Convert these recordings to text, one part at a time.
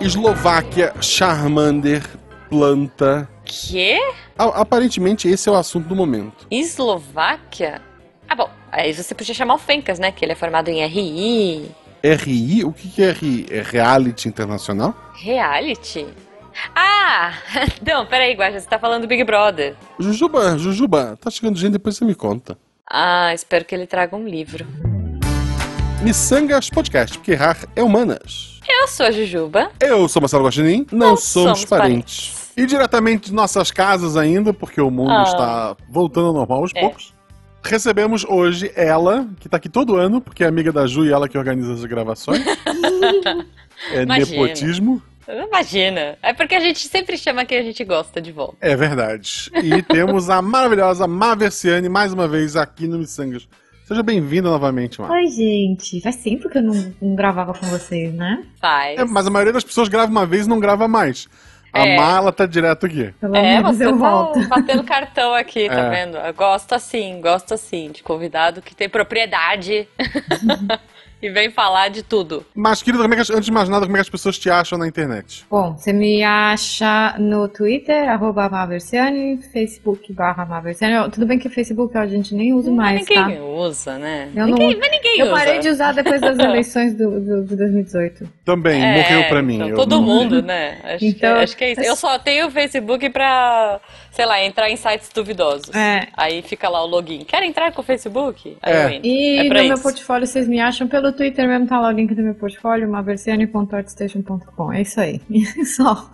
Eslováquia, Charmander, planta. Quê? A- aparentemente esse é o assunto do momento. Eslováquia? Ah, bom, aí você podia chamar o Fencas, né? Que ele é formado em RI, RI? O que que é RI? É Reality Internacional? Reality. Ah! Não, peraí, Guaxa, você tá falando do Big Brother. Jujuba, Jujuba, tá chegando gente, depois você me conta. Ah, espero que ele traga um livro. Missangas Podcast, porque errar é humanas. Eu sou a Jujuba. Eu sou Marcelo Guaxinim, não, Não somos, somos parentes. E diretamente de nossas casas ainda, porque o mundo Ah. está voltando ao normal aos É. poucos. Recebemos hoje ela, que tá aqui todo ano, porque é amiga da Ju e ela que organiza as gravações. é Imagina. nepotismo. Imagina. É porque a gente sempre chama quem a gente gosta de volta. É verdade. E temos a maravilhosa Maversiane mais uma vez aqui no Missangas. Seja bem-vinda novamente, Mar. Oi, gente. Faz tempo que eu não, não gravava com vocês, né? Faz. É, mas a maioria das pessoas grava uma vez e não grava mais. A É. Mar, ela tá direto aqui. Pelo É, menos você eu tá volto. batendo cartão aqui, tá É. vendo? Eu gosto assim, gosto assim, de convidado que tem propriedade e vem falar de tudo. Mas, querida, como é que, antes de mais nada, como é que as pessoas te acham na internet? Bom, você me acha no Twitter, arroba Maversiane, Facebook barra Tudo bem que Facebook a gente nem usa mais, ninguém tá? usa, né? Eu não- ninguém, mas ninguém Eu usa. parei de usar depois das eleições do, do, de 2018. Também, É, morreu pra mim. então, eu todo não- mundo, né? Acho, Então, que, acho que é isso. Eu só tenho o Facebook pra, sei lá, entrar em sites duvidosos. É. Aí fica lá o login. Quer entrar com o Facebook? Aí É. eu entro. E é no pra meu isso. portfólio vocês me acham pelo Twitter mesmo, tá lá o link do meu portfólio, maversiane.artstation.com. É isso aí. Só.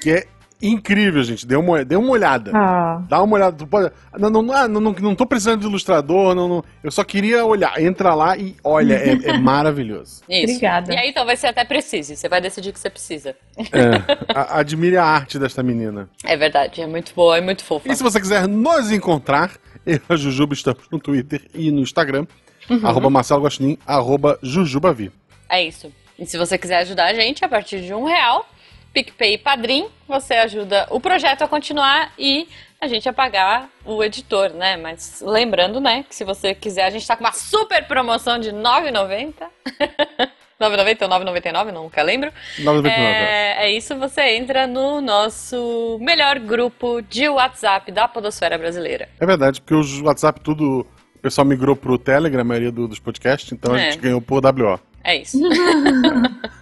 Que é incrível, gente. Dê uma, dê uma olhada. Ah, Dá uma olhada. Tu pode... não, não, ah, não, não, não tô precisando de ilustrador, não, não. eu só queria olhar. Entra lá e olha, é, é maravilhoso. Isso. Obrigada. E aí talvez você até precise. Você vai decidir o que você precisa. É, a- admire a arte desta menina. É verdade, é muito boa, é muito fofa. E se você quiser nos encontrar, eu e a Jujuba estamos no Twitter e no Instagram. Uhum. Arroba Marcelo Guaxinim, arroba Jujubavi. É isso. E se você quiser ajudar a gente a partir de um real, PicPay e Padrim, você ajuda o projeto a continuar e a gente a pagar o editor, né? Mas lembrando, né, que se você quiser, a gente tá com uma super promoção de R$ 9,90. 9,90 ou 9,99, nunca lembro. 9,99. É, é isso, você entra no nosso melhor grupo de WhatsApp da Podosfera Brasileira. É verdade, porque os WhatsApp tudo. O pessoal migrou pro Telegram, a maioria do- dos podcasts, então a É. gente ganhou por WO. É isso.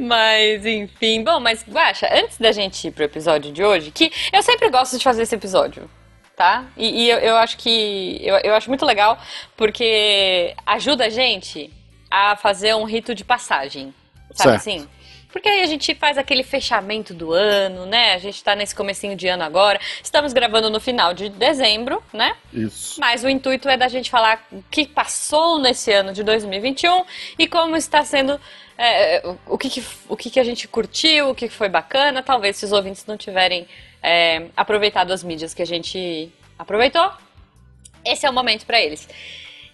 mas, enfim. Bom, mas, Guaxa, antes da gente ir pro episódio de hoje, que eu sempre gosto de fazer esse episódio, tá? E, e eu, eu acho que. Eu, eu acho muito legal, porque ajuda a gente a fazer um rito de passagem. Sabe Certo. assim? Porque aí a gente faz aquele fechamento do ano, né? A gente tá nesse comecinho de ano agora. Estamos gravando no final de dezembro, né? Isso. Mas o intuito é da gente falar o que passou nesse ano de 2021 e como está sendo. É, o- o, que, que, o que, que a gente curtiu, o que foi bacana. Talvez se os ouvintes não tiverem é, aproveitado as mídias que a gente aproveitou, esse é o momento para eles.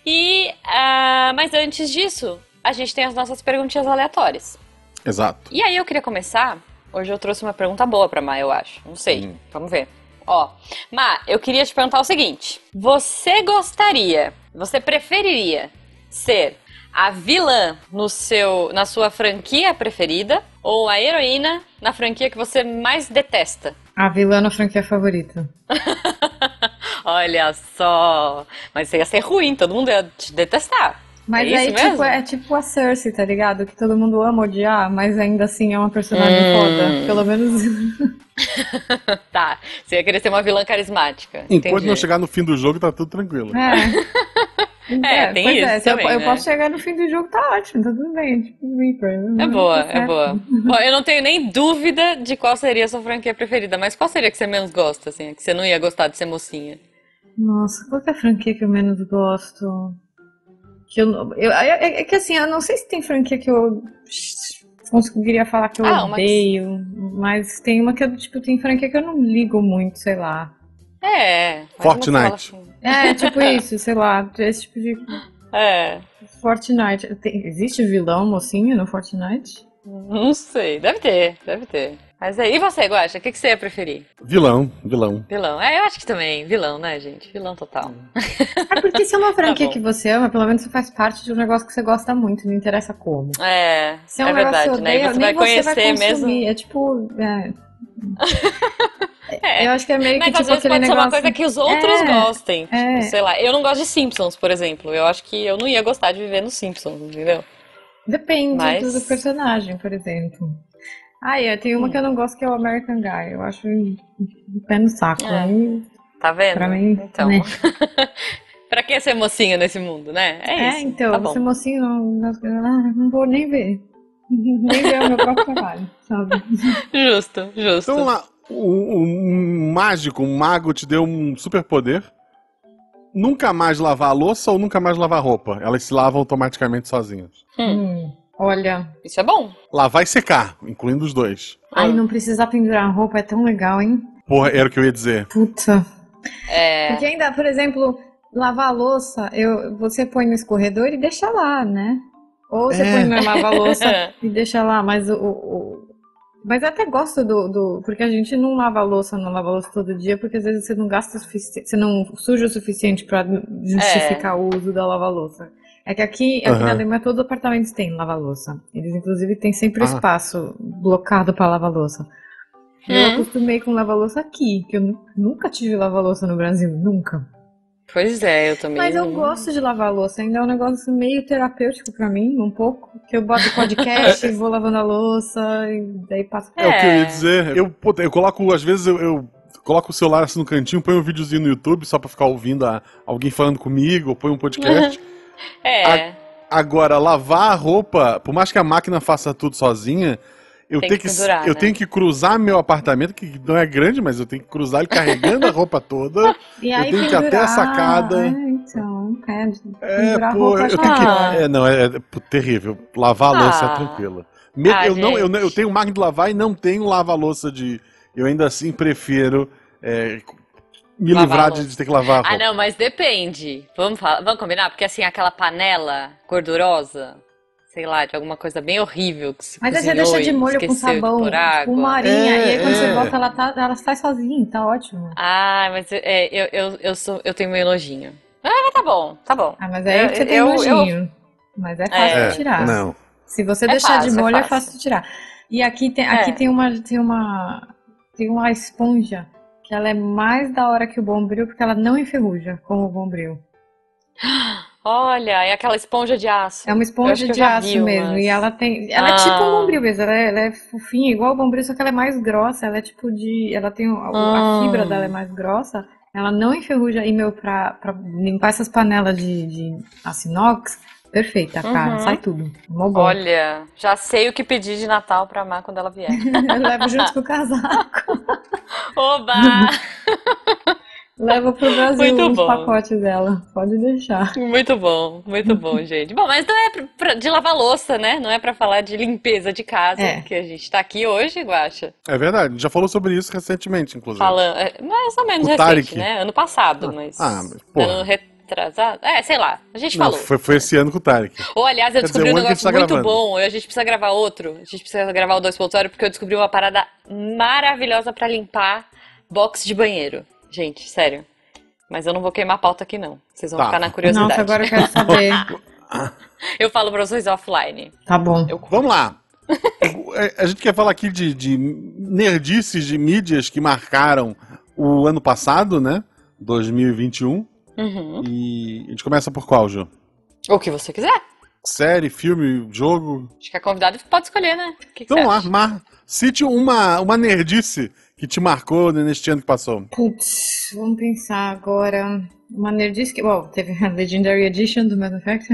E, ah, mas antes disso, a gente tem as nossas perguntinhas aleatórias. Exato. E aí eu queria começar. Hoje eu trouxe uma pergunta boa pra Má, eu acho. Não sei. Vamos ver. Ó, Má, eu queria te perguntar o seguinte: você gostaria, você preferiria ser a vilã no seu, na sua franquia preferida ou a heroína na franquia que você mais detesta? a vilã na franquia favorita. Olha só, mas ia ser ruim, todo mundo ia te detestar. Mas É isso aí, mesmo? tipo, é tipo a Cersei, tá ligado? Que todo mundo ama odiar, mas ainda assim é uma personagem Hum. foda. Pelo menos. Tá, você ia querer ser uma vilã carismática. Enquanto entendi. não chegar no fim do jogo, tá tudo tranquilo. É. É, tem pois isso é, eu, também, eu né? posso chegar no fim do jogo, tá ótimo, tá tudo bem. Tipo, Reaper. É boa, tá é boa. Bom, eu não tenho nem dúvida de qual seria a sua franquia preferida, mas qual seria que você menos gosta, assim? Que você não ia gostar de ser mocinha? Nossa, qual que é a franquia que eu menos gosto? Que eu, eu, é, é- que assim, eu não sei se tem franquia que eu conseguiria falar que eu Ah, odeio, mas tem uma que eu, tipo, tem franquia que eu não ligo muito, sei lá. É. mas Fortnite. assim- É, tipo isso, sei lá, esse tipo de É. Fortnite. Tem- existe vilão mocinho no Fortnite? Não sei. Deve ter, deve ter. Mas aí, e você, Guaxa? O que, que você ia preferir? Vilão, vilão. Vilão. É, eu acho que também. Vilão, né, gente? Vilão total. É porque se é uma franquia bom. que você ama, pelo menos você faz parte de um negócio que você gosta muito, não interessa como. É, Se é é um negócio verdade, que né? E você vai conhecer consumir. mesmo. É tipo. é. É. Eu acho que é meio Mas que às tipo vezes aquele pode ser negócio. uma coisa que os outros É, gostem. é. Tipo, sei lá, eu não gosto de Simpsons, por exemplo. Eu acho que eu não ia gostar de viver nos Simpsons, entendeu? Depende Mas- do personagem, por exemplo. Ah, eu tenho uma Hum. que eu não gosto que é o American Guy. Eu acho um pé no saco. É. Aí, Tá vendo? pra mim, então. né? pra que ser mocinho nesse mundo, né? É, É, isso. então, tá bom. você mocinho, não, não, ah, não vou nem ver. nem ver o meu próprio trabalho, sabe? Justo, justo. Então lá, um, um mágico, um mago te deu um superpoder. Nunca mais lavar a louça ou nunca mais lavar roupa? Elas se lavam automaticamente sozinhas. Hum, olha. Isso é bom. Lavar e secar, incluindo os dois. Ai, não precisar pendurar roupa é tão legal, hein? Porra, era o que eu ia dizer. Puta. É. Porque ainda, por exemplo, lavar a louça, eu, você põe no escorredor e deixa lá, né? Ou você É. põe no lava-louça e deixa lá, mas o, o- Mas eu até gosto do, do. Porque a gente não lava a louça, não lava a louça todo dia, porque às vezes você não gasta o suficiente, você não suja o suficiente pra justificar o uso da lava-louça. É que aqui, aqui Aham. na Alemanha todos os apartamentos têm lava-louça. Eles, inclusive, têm sempre o Ah. espaço blocado pra lava-louça. E Eu acostumei com lava-louça aqui, que eu nu- nunca tive lava-louça no Brasil, nunca. Pois é, eu também. Mas eu não- gosto de lavar a louça, ainda é um negócio meio terapêutico pra mim, um pouco. Que eu boto podcast, vou lavando a louça, e daí passo. É, o que eu É. ia dizer. Eu, eu coloco, às vezes, eu, eu coloco o celular assim no cantinho, ponho um videozinho no YouTube só pra ficar ouvindo a- alguém falando comigo, ou ponho um podcast. É. Agora, lavar a roupa, por mais que a máquina faça tudo sozinha, eu tenho que que, pendurar, eu né? tenho que cruzar meu apartamento, que não é grande, mas eu tenho que cruzar ele carregando a roupa toda. E Eu aí tenho que ir até a sacada. É, então, é, É, pô, roupa eu tenho que. É, não, é, é pô, terrível. Lavar a louça Ah. é tranquilo. Me- Ah, eu, não, eu, eu tenho máquina de lavar e não tenho lava-louça de. Eu ainda assim prefiro é, me Lavar livrar de, de ter que lavar a roupa. Ah, não, mas depende. Vamos, falar, vamos combinar? Porque assim, aquela panela gordurosa, sei lá, de alguma coisa bem horrível que se Mas aí você deixa de molho com sabão, água. tipo uma horinha, É, e aí quando você é. volta, ela, tá, ela sai sozinha, tá ótimo. Ah, mas é, eu, eu, eu, sou, eu tenho meio nojinho. Ah, mas tá bom, tá bom. Ah, mas aí Eu- você tem eu- nojinho. Mas é fácil É, de tirar. Não. Se você É deixar fácil, de é molho, é fácil. fácil de tirar. E aqui tem, aqui É. tem uma tem uma tem uma esponja que ela é mais da hora que o Bombril porque ela não enferruja como o Bombril. Olha, é aquela esponja de aço. É uma esponja de aço vi mesmo umas. e ela tem, ela é Ah. tipo um Bombril mesmo, ela é, ela é fofinha igual o Bombril, só que ela é mais grossa, ela é tipo de, ela tem a Ah. fibra dela é mais grossa. Ela não enferruja e meu pra, pra limpar essas panelas de, de aço inox, perfeita, cara, Uhum. sai tudo. Mó bom. Olha, já sei o que pedir de Natal pra Má quando ela vier. Eu levo junto com o casaco. Oba! Levo pro Brasil Muito bom. pacotes dela. Pode deixar. Muito bom, muito bom, gente. Bom, mas não é pra- pra- de lavar louça, né? Não é pra falar de limpeza de casa, É. que a gente tá aqui hoje, Guaxa. É verdade, a gente já falou sobre isso recentemente, inclusive. Falando, é, mais ou menos O recente, Tarek. né? Ano passado, mas. Ah, mas, porra. Ano retrasado. É, sei lá, a gente Não, falou. foi, foi esse ano com o Tarek. Ou, aliás, eu Quer dizer, descobri um a gente negócio tá muito gravando. bom. A gente precisa gravar outro. A gente precisa gravar o 2.0 porque eu descobri uma parada maravilhosa pra limpar box de banheiro. Gente, sério. Mas eu não vou queimar a pauta aqui, não. Vocês vão Tá. ficar na curiosidade. Nossa, agora eu quero saber. Eu falo pra vocês offline. Tá bom. Eu Vamos lá. A gente quer falar aqui de, de nerdices de mídias que marcaram o ano passado, né? 2021. Uhum. E a gente começa por qual, Ju? O que você quiser. Série, filme, jogo? Acho que a convidada pode escolher, né? O que, que Então você lá, cite uma, uma nerdice que te marcou neste ano que passou. Putz, vamos pensar agora. Uma nerdice que. Bom, teve a Legendary Edition do Mass Effect.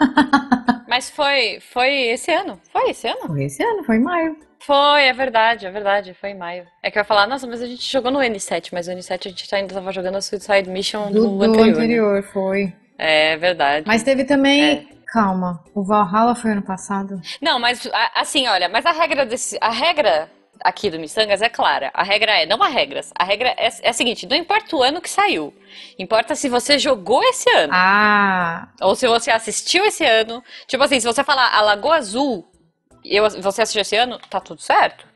Mas foi, foi esse ano. Foi esse ano? Foi esse ano, foi em maio. Foi, é verdade, é verdade. Foi em maio. É que eu ia falar, nossa, mas a gente jogou no N7, mas o N7 a gente ainda tava jogando a Suicide Mission Do, do, do anterior. né? anterior, foi. É verdade. Mas teve também. É. Calma, o Valhalla foi ano passado. Não, mas assim, olha, mas a regra desse. A regra aqui do Missangas é clara. A regra é, não há regras. A regra é, é a seguinte: não importa o ano que saiu. Importa se você jogou esse ano. Ah, Ou se você assistiu esse ano. Tipo assim, se você falar a Lagoa Azul e eu- você assistiu esse ano, tá tudo certo.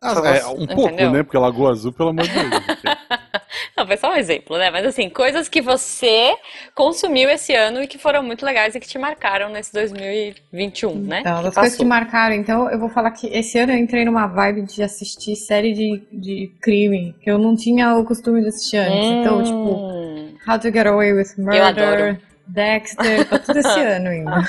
Ah, é, um pouco, Entendeu? né? Porque Lagoa Azul, pelo amor de Deus. Não, foi só um exemplo, né? Mas assim, coisas que você consumiu esse ano e que foram muito legais e que te marcaram nesse 2021, né? Então, das coisas que marcaram, então eu vou falar que esse ano eu entrei numa vibe de assistir série de, de crime, que eu não tinha o costume de assistir antes. Então, tipo, Hum. How to Get Away with. Murder, Dexter, tá tudo esse ano ainda.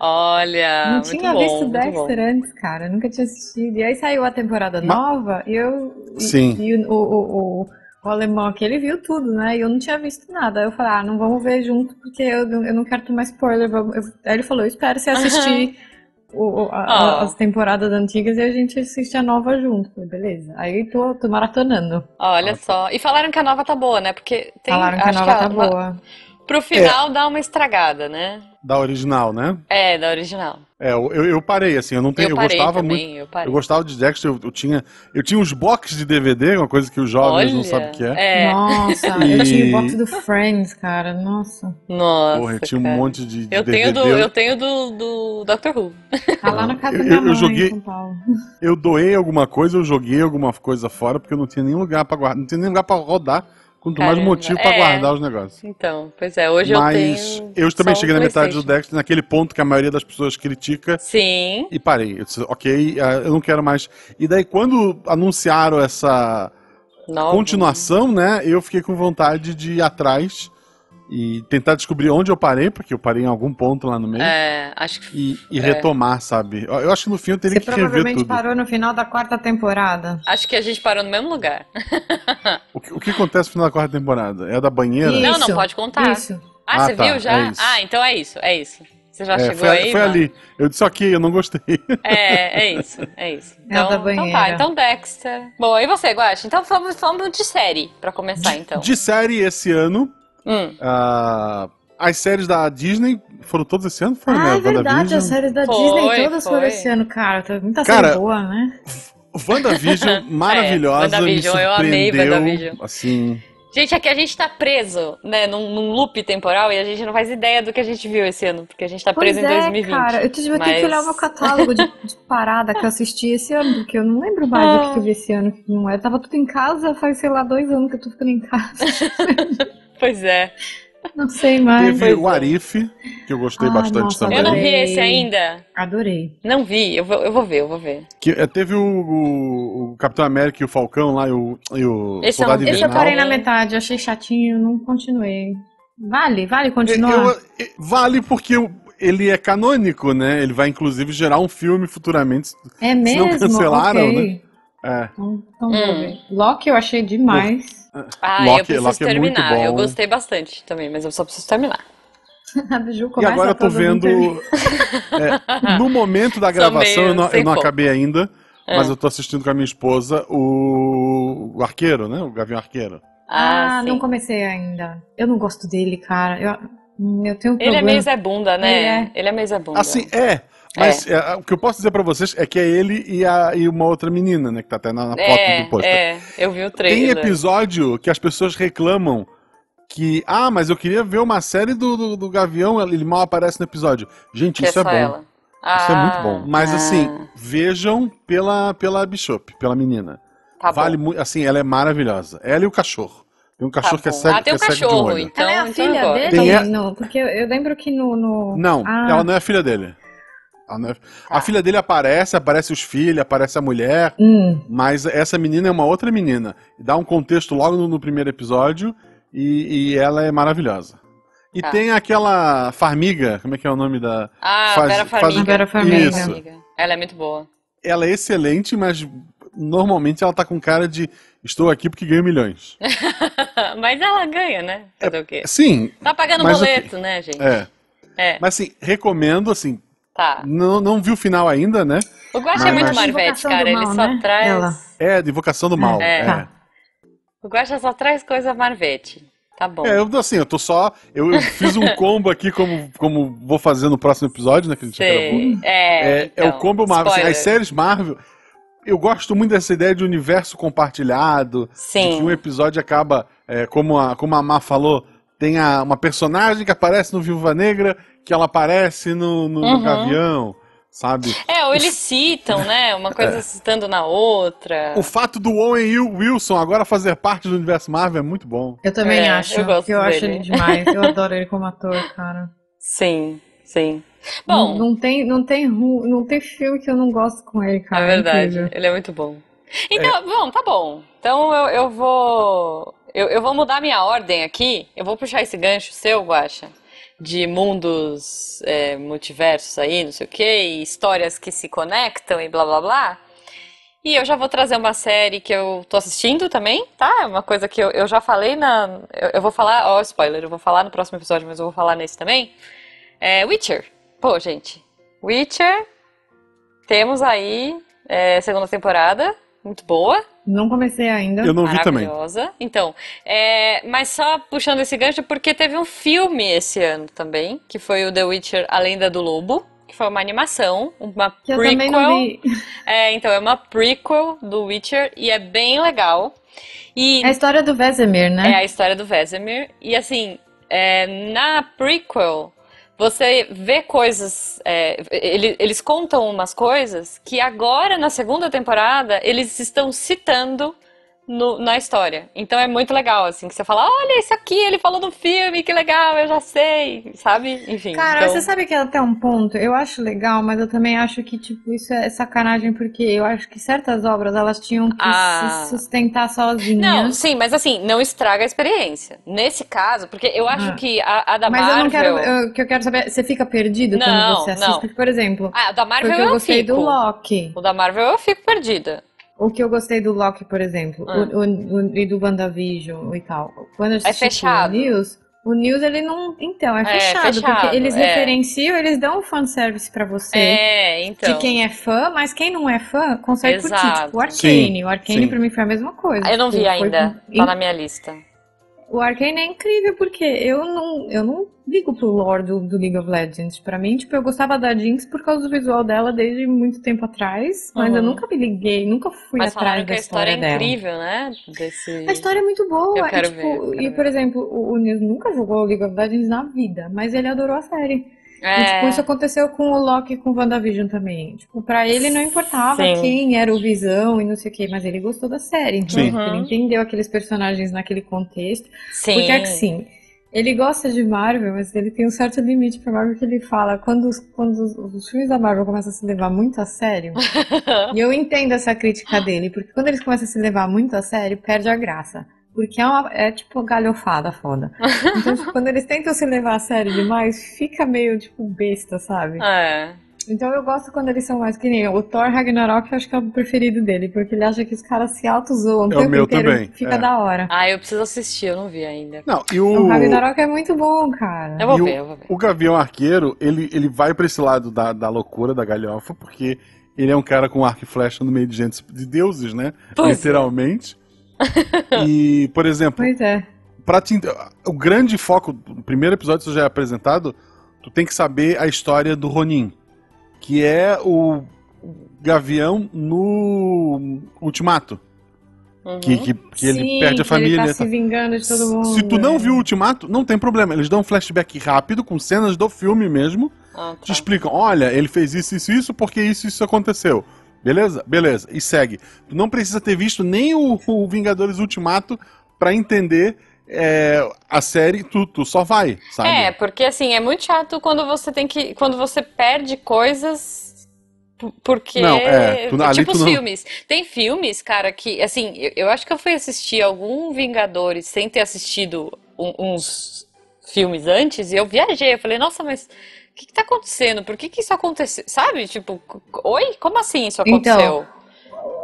Olha, não muito tinha bom, visto. Dexter antes, cara, nunca tinha assistido. E aí saiu a temporada Ma- nova e eu. e- Sim. E, o, o, o, o alemão aqui, ele viu tudo, né? E eu não tinha visto nada. Aí eu falei, ah, não vamos ver junto porque eu, não- eu não quero tomar spoiler. vamos- eu- Aí ele falou, eu espero você assistir o- o- a- a- Ah. as temporadas antigas e a gente assiste a nova junto. Falei, beleza. Aí tô, tô maratonando. Olha tá. só. E falaram que a nova tá boa, né? Porque tem, Falaram que a nova tá uma- boa. Pro final dá uma estragada, né? Da original, né? É, da original. É, eu, eu parei, assim, eu não tenho. Eu Eu, gostava também, muito. eu parei. Eu gostava de Dexter, eu, eu tinha. Eu tinha uns boxes de DVD, uma coisa que os jovens não Olha, sabem o que é. É, Nossa, E- eu tinha o box do Friends, cara. Nossa. nossa, Porra, eu tinha um cara. monte de, de Eu tenho DVD. do, eu tenho do, do Doctor Who. Tá lá na casa Eu- da eu mãe, joguei- em São Paulo. Eu doei alguma coisa, eu joguei alguma coisa fora, porque eu não tinha nem lugar pra guardar. Não tinha nem lugar pra rodar, quanto mais motivo pra é. guardar os negócios. Então, pois é, hoje Mas eu tenho. eu também cheguei na metade do. Dexter, naquele ponto que a maioria das pessoas critica, Sim. e parei. Eu disse, ok, ah, eu não quero mais. E daí, quando anunciaram essa Nova. continuação, né, eu fiquei com vontade de ir atrás e tentar descobrir onde eu parei, porque eu parei em algum ponto lá no meio, É, acho que. e, e é. retomar, sabe? Eu acho que no fim eu teria Você que rever provavelmente tudo. parou no final da quarta temporada. Acho que a gente parou no mesmo lugar. O que, o que acontece no final da quarta temporada? É a da banheira? Isso. Não, não pode contar. Isso. Ah, Ah, você tá, viu já? é. Ah, então é isso, é isso. Você já É, chegou foi, aí? foi mano? ali. Eu disse, ok, eu não gostei. É, é isso, é isso. É a Então, da então tá, banheira. então Dexter. Bom, e você, Guache? Então vamos, vamos de série, pra começar, então. De série esse ano, Hum, ah, as séries da Disney foram todas esse ano? Foram, Ah, né? é verdade, as séries da Foi, Disney todas foi. foram esse ano, cara. Tá muita Cara, série boa, né? WandaVision, maravilhosa, me WandaVision, eu amei surpreendeu, WandaVision. assim... Gente, aqui a gente tá preso, né, num, num loop temporal e a gente não faz ideia do que a gente viu esse ano, porque a gente tá Pois preso em é, 2020. cara. Eu tive mas- que olhar o meu catálogo de, de parada que eu assisti esse ano, porque eu não lembro mais Ah. o que eu vi esse ano. Não é. Tava tudo em casa, faz, sei lá, dois anos que eu tô ficando em casa. Pois é. Não sei mais. Teve o é. Arif, que eu gostei Ah, bastante nossa, também. Eu não vi esse ainda. Adorei. Não vi, eu vou, eu vou ver, eu vou ver. Que, eh, teve o, o- o Capitão América e o Falcão lá, e o, e o Esse eu Soldado não vi. Esse eu parei na metade, achei chatinho, não continuei. Vale, vale continuar? Eu- eu- vale porque o- ele é canônico, né? Ele vai inclusive gerar um filme futuramente. É mesmo? cancelaram, Ok. É. Então, então vou Hum. ver. Loki eu achei demais. Ah, Loki- eu preciso Loki é muito terminar. Eu bom. gostei bastante também, mas eu só preciso terminar. Biju E agora eu tô vendo. é, no momento da gravação, meio eu não, eu não acabei ainda, É. mas eu tô assistindo com a minha esposa o, o Arqueiro, né? O Gavião Arqueiro. Ah, Ah, não comecei ainda. Eu não gosto dele, cara. Eu, eu tenho um Ele problema. é meio Zé Bunda, né? Ele é. Ele é meio Zé Bunda. Assim, é. Mas é, o que eu posso dizer pra vocês é que é ele e, a, e uma outra menina, né? Que tá até na, na foto é, do pôster. é, eu vi o Tem trailer. episódio que as pessoas reclamam que, ah, mas eu queria ver uma série do, do, do Gavião, ele mal aparece no episódio. Gente, que isso é, só bom. ela. Isso é muito Ah, bom. Mas ah, assim, vejam pela, pela Bishop, pela menina. tá vale muito, assim, ela é maravilhosa. Ela e o cachorro. Tem um Tá cachorro que é cego, Ah, tem um que é cachorro, olho. então. Ela é a então filha dele? Tem a- No, porque eu, lembro que no. no... Não, Ah. ela não é filha dele. Ela não é- A Tá. filha dele aparece, aparece os filhos, aparece a mulher, Hum. mas essa menina é uma outra menina. Dá um contexto logo no, no primeiro episódio e, e ela é maravilhosa. E Tá. tem aquela Farmiga, como é que é o nome da. Ah, Faz- Vera faz- Farmiga. Vera Farmiga. Ela é muito boa. Ela é excelente, mas normalmente ela tá com cara de estou aqui porque ganho milhões. Mas ela ganha, né? Fazer o quê? Sim, Tá pagando boleto, né, gente? é. É, Mas assim, recomendo, assim, tá. não, não vi o final ainda, né? O Guaxa é muito mas- Marvete, cara. do Ele Mal, só né? traz. Ela. É, de Invocação do Mal. É. É. Tá. O Guaxa só traz coisa Marvete. Tá bom. É, eu assim, eu tô só. Eu, eu fiz um combo aqui, como, como vou fazer no próximo episódio, né? Que a gente já gravou. Sei. É, É, é então, o combo Marvel. Assim, as séries Marvel. Eu gosto muito dessa ideia de universo compartilhado. De que um Sim. episódio acaba, é, como, a, como a Má falou, tem a- uma personagem que aparece no Viúva Negra, que ela aparece no, no, no Uhum. Gavião. sabe? É, ou eles citam, né? Uma coisa é. citando na outra. O fato do Owen Wilson agora fazer parte do universo Marvel é muito bom. Eu também é, acho. Eu, gosto eu acho ele demais. Eu adoro ele como ator, cara. Sim, sim. Bom, não, não, tem, não tem, não tem filme que eu não gosto com ele, cara. É verdade. É ele é muito bom. Então, é. bom, tá bom. Então eu, eu vou. Eu, eu vou mudar minha ordem aqui. Eu vou puxar esse gancho seu, Guacha de mundos é, multiversos aí, não sei o que, histórias que se conectam e blá blá blá. E eu já vou trazer uma série que eu tô assistindo também, tá? É uma coisa que eu, eu já falei na. Eu, eu vou falar, ó, spoiler, eu vou falar no próximo episódio, mas eu vou falar nesse também. É Witcher. Pô, gente. Witcher. Temos aí é, segunda temporada, muito boa. Não comecei ainda. Eu não vi também. Então, é, mas só puxando esse gancho, porque teve um filme esse ano também, que foi o The Witcher A Lenda do Lobo, que foi uma animação, uma que prequel. Eu também não vi. É, então, é uma prequel do Witcher e é bem legal. E, é a história do Vesemir, né? É a história do Vesemir. E assim, é, na prequel, você vê coisas. É, ele, eles contam umas coisas que agora, na segunda temporada, eles estão citando no, na história. Então é muito legal, assim, que você fala, olha, isso aqui ele falou no filme, que legal, eu já sei, sabe? Enfim. Cara, então... você sabe que até um ponto, eu acho legal, mas eu também acho que, tipo, isso é sacanagem, porque eu acho que certas obras, elas tinham que ah. se sustentar sozinhas. Não, sim, mas assim, não estraga a experiência. Nesse caso, porque eu acho ah. que a, a, da mas Marvel... Mas eu não quero, o que eu quero saber, você fica perdido não, quando você assiste? Não. Porque, por exemplo... Ah, o da Marvel eu, eu gostei fico. do Loki. O da Marvel eu fico perdida. O que eu gostei do Loki, por exemplo, ah. o, o, o, e do WandaVision e tal. Quando eu é fechado. o News, o News ele não. Então, é fechado, é fechado porque eles é. referenciam, eles dão um fanservice pra você. É, então. De quem é fã, mas quem não é fã consegue Exato. curtir. Tipo, o Arcane. O Arcane sim. pra mim foi a mesma coisa. Eu não vi tipo, ainda. Foi... Tá na minha lista. O Arcane é incrível porque eu não, eu não ligo pro lore do, do, League of Legends. Pra mim, tipo, eu gostava da Jinx por causa do visual dela desde muito tempo atrás, mas uhum. eu nunca me liguei, nunca fui mas atrás da história, dela. a história é incrível, né? Desse... A história é muito boa. Eu quero e, tipo, ver, e, por ver. exemplo, o, o Nils nunca jogou League of Legends na vida, mas ele adorou a série. É. E, tipo, isso aconteceu com o Loki e com o WandaVision também. Tipo, pra ele não importava Sim. quem era o Visão e não sei o que, mas ele gostou da série. Então, Sim. ele entendeu aqueles personagens naquele contexto. Sim. Porque, assim, ele gosta de Marvel, mas ele tem um certo limite pra Marvel que ele fala. Quando, os, quando os, os filmes da Marvel começam a se levar muito a sério, e eu entendo essa crítica dele, porque quando eles começam a se levar muito a sério, perde a graça. Porque é, uma, é tipo galhofada foda. Então, tipo, quando eles tentam se levar a sério demais, fica meio, tipo, besta, sabe? É. Então eu gosto quando eles são mais que nem o Thor Ragnarok, eu acho que é o preferido dele, porque ele acha que os caras se auto-zoam o é o meu inteiro, também. fica é. da hora. Ah, eu preciso assistir, eu não vi ainda. Não, e o... o Ragnarok é muito bom, cara. Eu vou e ver, eu vou ver. O Gavião Arqueiro, ele, ele vai pra esse lado da, da loucura, da galhofa, porque ele é um cara com arco e flecha no meio de gente de deuses, né? Pois é. Literalmente. É. e, por exemplo. Pois é. Te, o grande foco, no primeiro episódio que você já é apresentado, tu tem que saber a história do Ronin, que é o Gavião no Ultimato. Uhum. Que, que, que Sim, ele perde a família. Ele tá se vingando de todo mundo. Se tu não é. viu o Ultimato, não tem problema. Eles dão um flashback rápido, com cenas do filme mesmo. Ah, tá. Te explicam: olha, ele fez isso, isso, isso, porque isso, isso aconteceu. Beleza? Beleza. E segue. Tu não precisa ter visto nem o, o Vingadores Ultimato para entender é, a série, tu, tu só vai, sabe? É, porque assim, é muito chato quando você tem que. Quando você perde coisas. Porque. Não, é, tu, tipo os não... filmes. Tem filmes, cara, que. Assim, eu, eu, acho que eu fui assistir algum Vingadores sem ter assistido um, uns filmes antes e eu viajei. Eu falei, nossa, mas que, que tá acontecendo? Por que, que isso aconteceu? Sabe? Tipo, oi? Como assim isso aconteceu?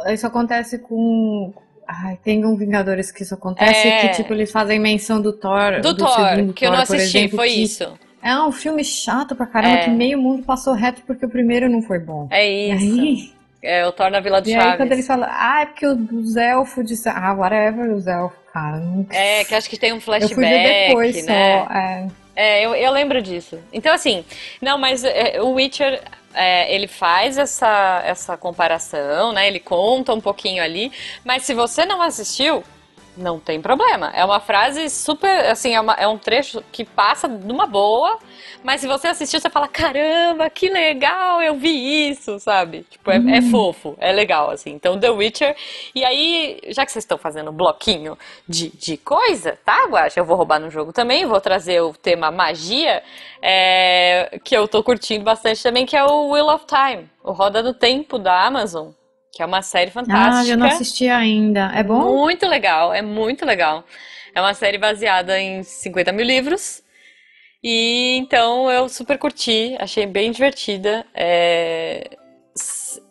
Então, isso acontece com. Ai, tem um Vingadores que isso acontece, é... que tipo, eles fazem menção do Thor. Do, do Thor, que eu não assisti, exemplo, foi isso. É um filme chato pra caramba, é. que meio mundo passou reto porque o primeiro não foi bom. É isso. Aí... É, o Thor na Vila do e Chaves. aí, quando eles falam, ah, é porque os elfos disse, ah, whatever, os elfos, cara. Não... É, que acho que tem um flashback, eu fui ver depois, né? Só, é. É, eu, eu lembro disso. Então, assim, não, mas é, o Witcher, é, ele faz essa, essa comparação, né? Ele conta um pouquinho ali, mas se você não assistiu, Não tem problema. É uma frase super. Assim, é, uma, é um trecho que passa numa boa, mas se você assistir, você fala: caramba, que legal, eu vi isso, sabe? Tipo, é, é hum. é fofo, é legal, assim. Então, The Witcher. E aí, já que vocês estão fazendo um bloquinho de, de coisa, tá, Guacha? Eu vou roubar no jogo também, vou trazer o tema magia, é, que eu tô curtindo bastante também, que é o Wheel of Time, o Roda do Tempo da Amazon que é uma série fantástica. Ah, eu não assisti ainda. É bom? Muito legal, é muito legal. É uma série baseada em 50 mil livros. E então eu super curti, achei bem divertida. É...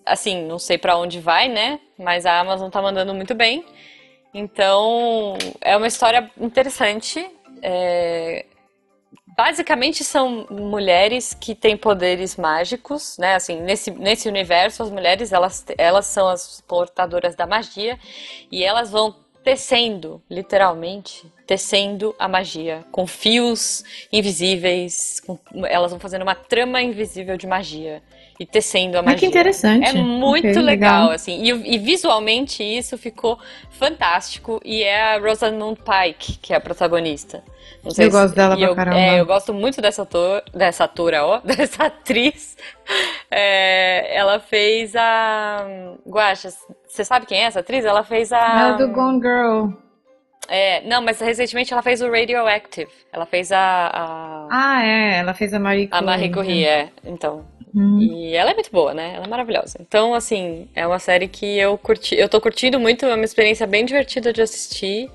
Assim, não sei para onde vai, né? Mas a Amazon tá mandando muito bem. Então é uma história interessante. É basicamente são mulheres que têm poderes mágicos, né? Assim, nesse, nesse universo, as mulheres elas, elas são as portadoras da magia e elas vão tecendo, literalmente, tecendo a magia com fios invisíveis. Com, elas vão fazendo uma trama invisível de magia e tecendo a magia. Ah, que interessante. É muito okay, legal, legal, assim. E, e, visualmente isso ficou fantástico. E é a Rosamund Pike, que é a protagonista. eu se, gosto dela pra eu, caramba. É, eu gosto muito dessa ator, dessa atora, ó, dessa atriz. É, ela fez a... Guaxa, você sabe quem é essa atriz? Ela fez a... Ela do Gone Girl. É, não, mas recentemente ela fez o Radioactive. Ela fez a. a... Ah, é, ela fez a Marie Curie. A Marie Curie, é. Então, Uhum. E ela é muito boa, né? Ela é maravilhosa. Então, assim, é uma série que eu curti, eu tô curtindo muito, é uma experiência bem divertida de assistir.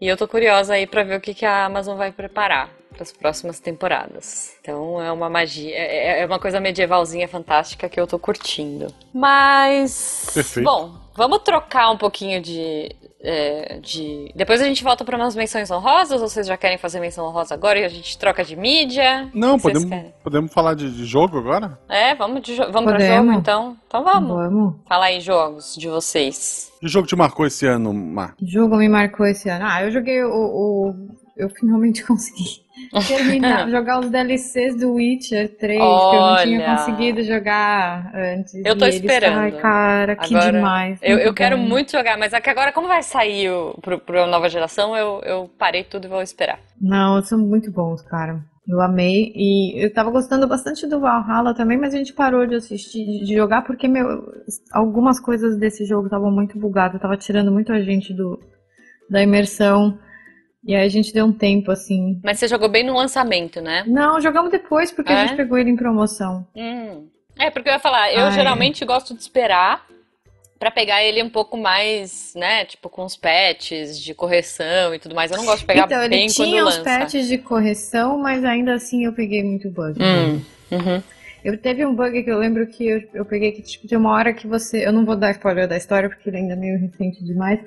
E eu tô curiosa aí para ver o que, que a Amazon vai preparar para as próximas temporadas. Então é uma magia, é, é, é, uma coisa medievalzinha fantástica que eu tô curtindo. Mas. Perfeito. Bom, vamos trocar um pouquinho de, é, de... Depois a gente volta para umas menções honrosas, ou vocês já querem fazer menção honrosa agora e a gente troca de mídia? Não, podemos, podemos falar de, de, jogo agora? É, vamos, de, vamos para jogo então? Então vamos. vamos. Fala aí jogos de vocês. Que jogo te marcou esse ano, Mar? Jogo me marcou esse ano. Ah, eu joguei o... o... Eu finalmente consegui terminar, jogar os DLCs do Witcher 3, Olha. que eu não tinha conseguido jogar antes. Eu tô esperando. Ai, cara, que agora, demais. Eu, eu quero muito jogar, mas é que agora, como vai sair o, pro, pro nova geração, eu, eu parei tudo e vou esperar. Não, são muito bons, cara. Eu amei. E eu tava gostando bastante do Valhalla também, mas a gente parou de assistir, de jogar, porque meu, algumas coisas desse jogo estavam muito bugadas, tava tirando muito a gente do, da imersão. E aí a gente deu um tempo, assim. Mas você jogou bem no lançamento, né? Não, jogamos depois, porque é? a gente pegou ele em promoção. Hum. É, porque eu ia falar, eu Ai. geralmente gosto de esperar para pegar ele um pouco mais, né, tipo com os patches de correção e tudo mais. Eu não gosto de pegar então, bem quando lança. Ele tinha os patches de correção, mas ainda assim eu peguei muito bug. Hum. Uhum. Eu teve um bug que eu lembro que eu, eu peguei que tipo, tem uma hora que você, eu não vou dar spoiler da história porque ele ainda é meio recente demais,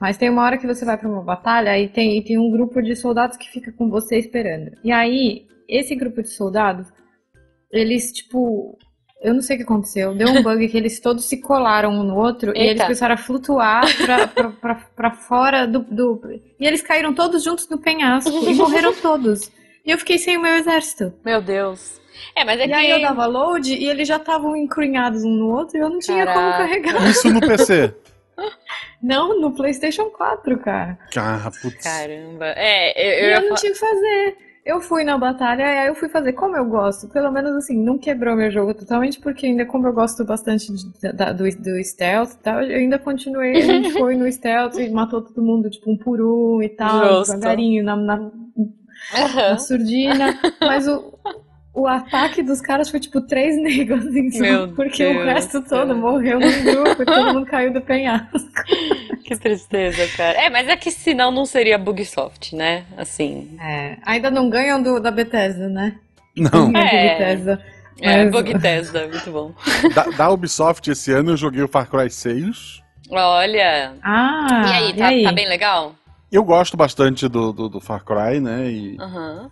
mas tem uma hora que você vai para uma batalha e tem, e tem um grupo de soldados que fica com você esperando. E aí, esse grupo de soldados, eles, tipo, eu não sei o que aconteceu. Deu um bug que eles todos se colaram um no outro Eita. e eles começaram a flutuar pra, pra, pra, pra fora do, do, E eles caíram todos juntos no penhasco e morreram todos. E eu fiquei sem o meu exército. Meu Deus. É, mas é e que... aí eu dava load e eles já estavam encrunhados um no outro e eu não tinha Caraca. como carregar. Isso no PC. Não, no PlayStation 4, cara. Ah, putz. Caramba. É, eu, eu, eu não tinha que fazer. Eu fui na batalha e aí eu fui fazer como eu gosto. Pelo menos assim, não quebrou meu jogo totalmente, porque ainda como eu gosto bastante de, da, do, do stealth e tal, eu ainda continuei. A gente foi no stealth e matou todo mundo, tipo, um por um e tal, Justo. devagarinho, na, na, uhum. na surdina. Mas o, o ataque dos caras foi tipo três negros em cima, porque Deus o resto todo morreu no grupo, todo mundo caiu do penhasco. Que tristeza, cara. É, mas é que senão não seria Bugsoft, né? Assim. É, ainda não ganham do, da Bethesda, né? Não. É, Bethesda. É, mas... Bugtesda, muito bom. Da, da, Ubisoft esse ano eu joguei o Far Cry 6. Olha. Ah, e aí, tá, e aí? tá bem legal? Eu gosto bastante do, do, do Far Cry, né? E, uhum.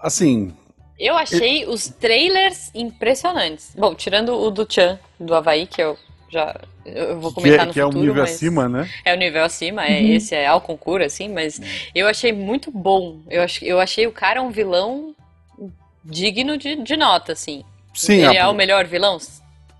Assim, eu achei os trailers impressionantes. Bom, tirando o do Chan, do Havaí, que eu já eu vou comentar que é, no que futuro. é o nível acima, né? É o nível acima, é, uhum. esse é ao concurso, assim, mas uhum. eu achei muito bom. Eu, ach, eu achei o cara um vilão digno de, de nota, assim. Sim. Ele a... é o melhor vilão?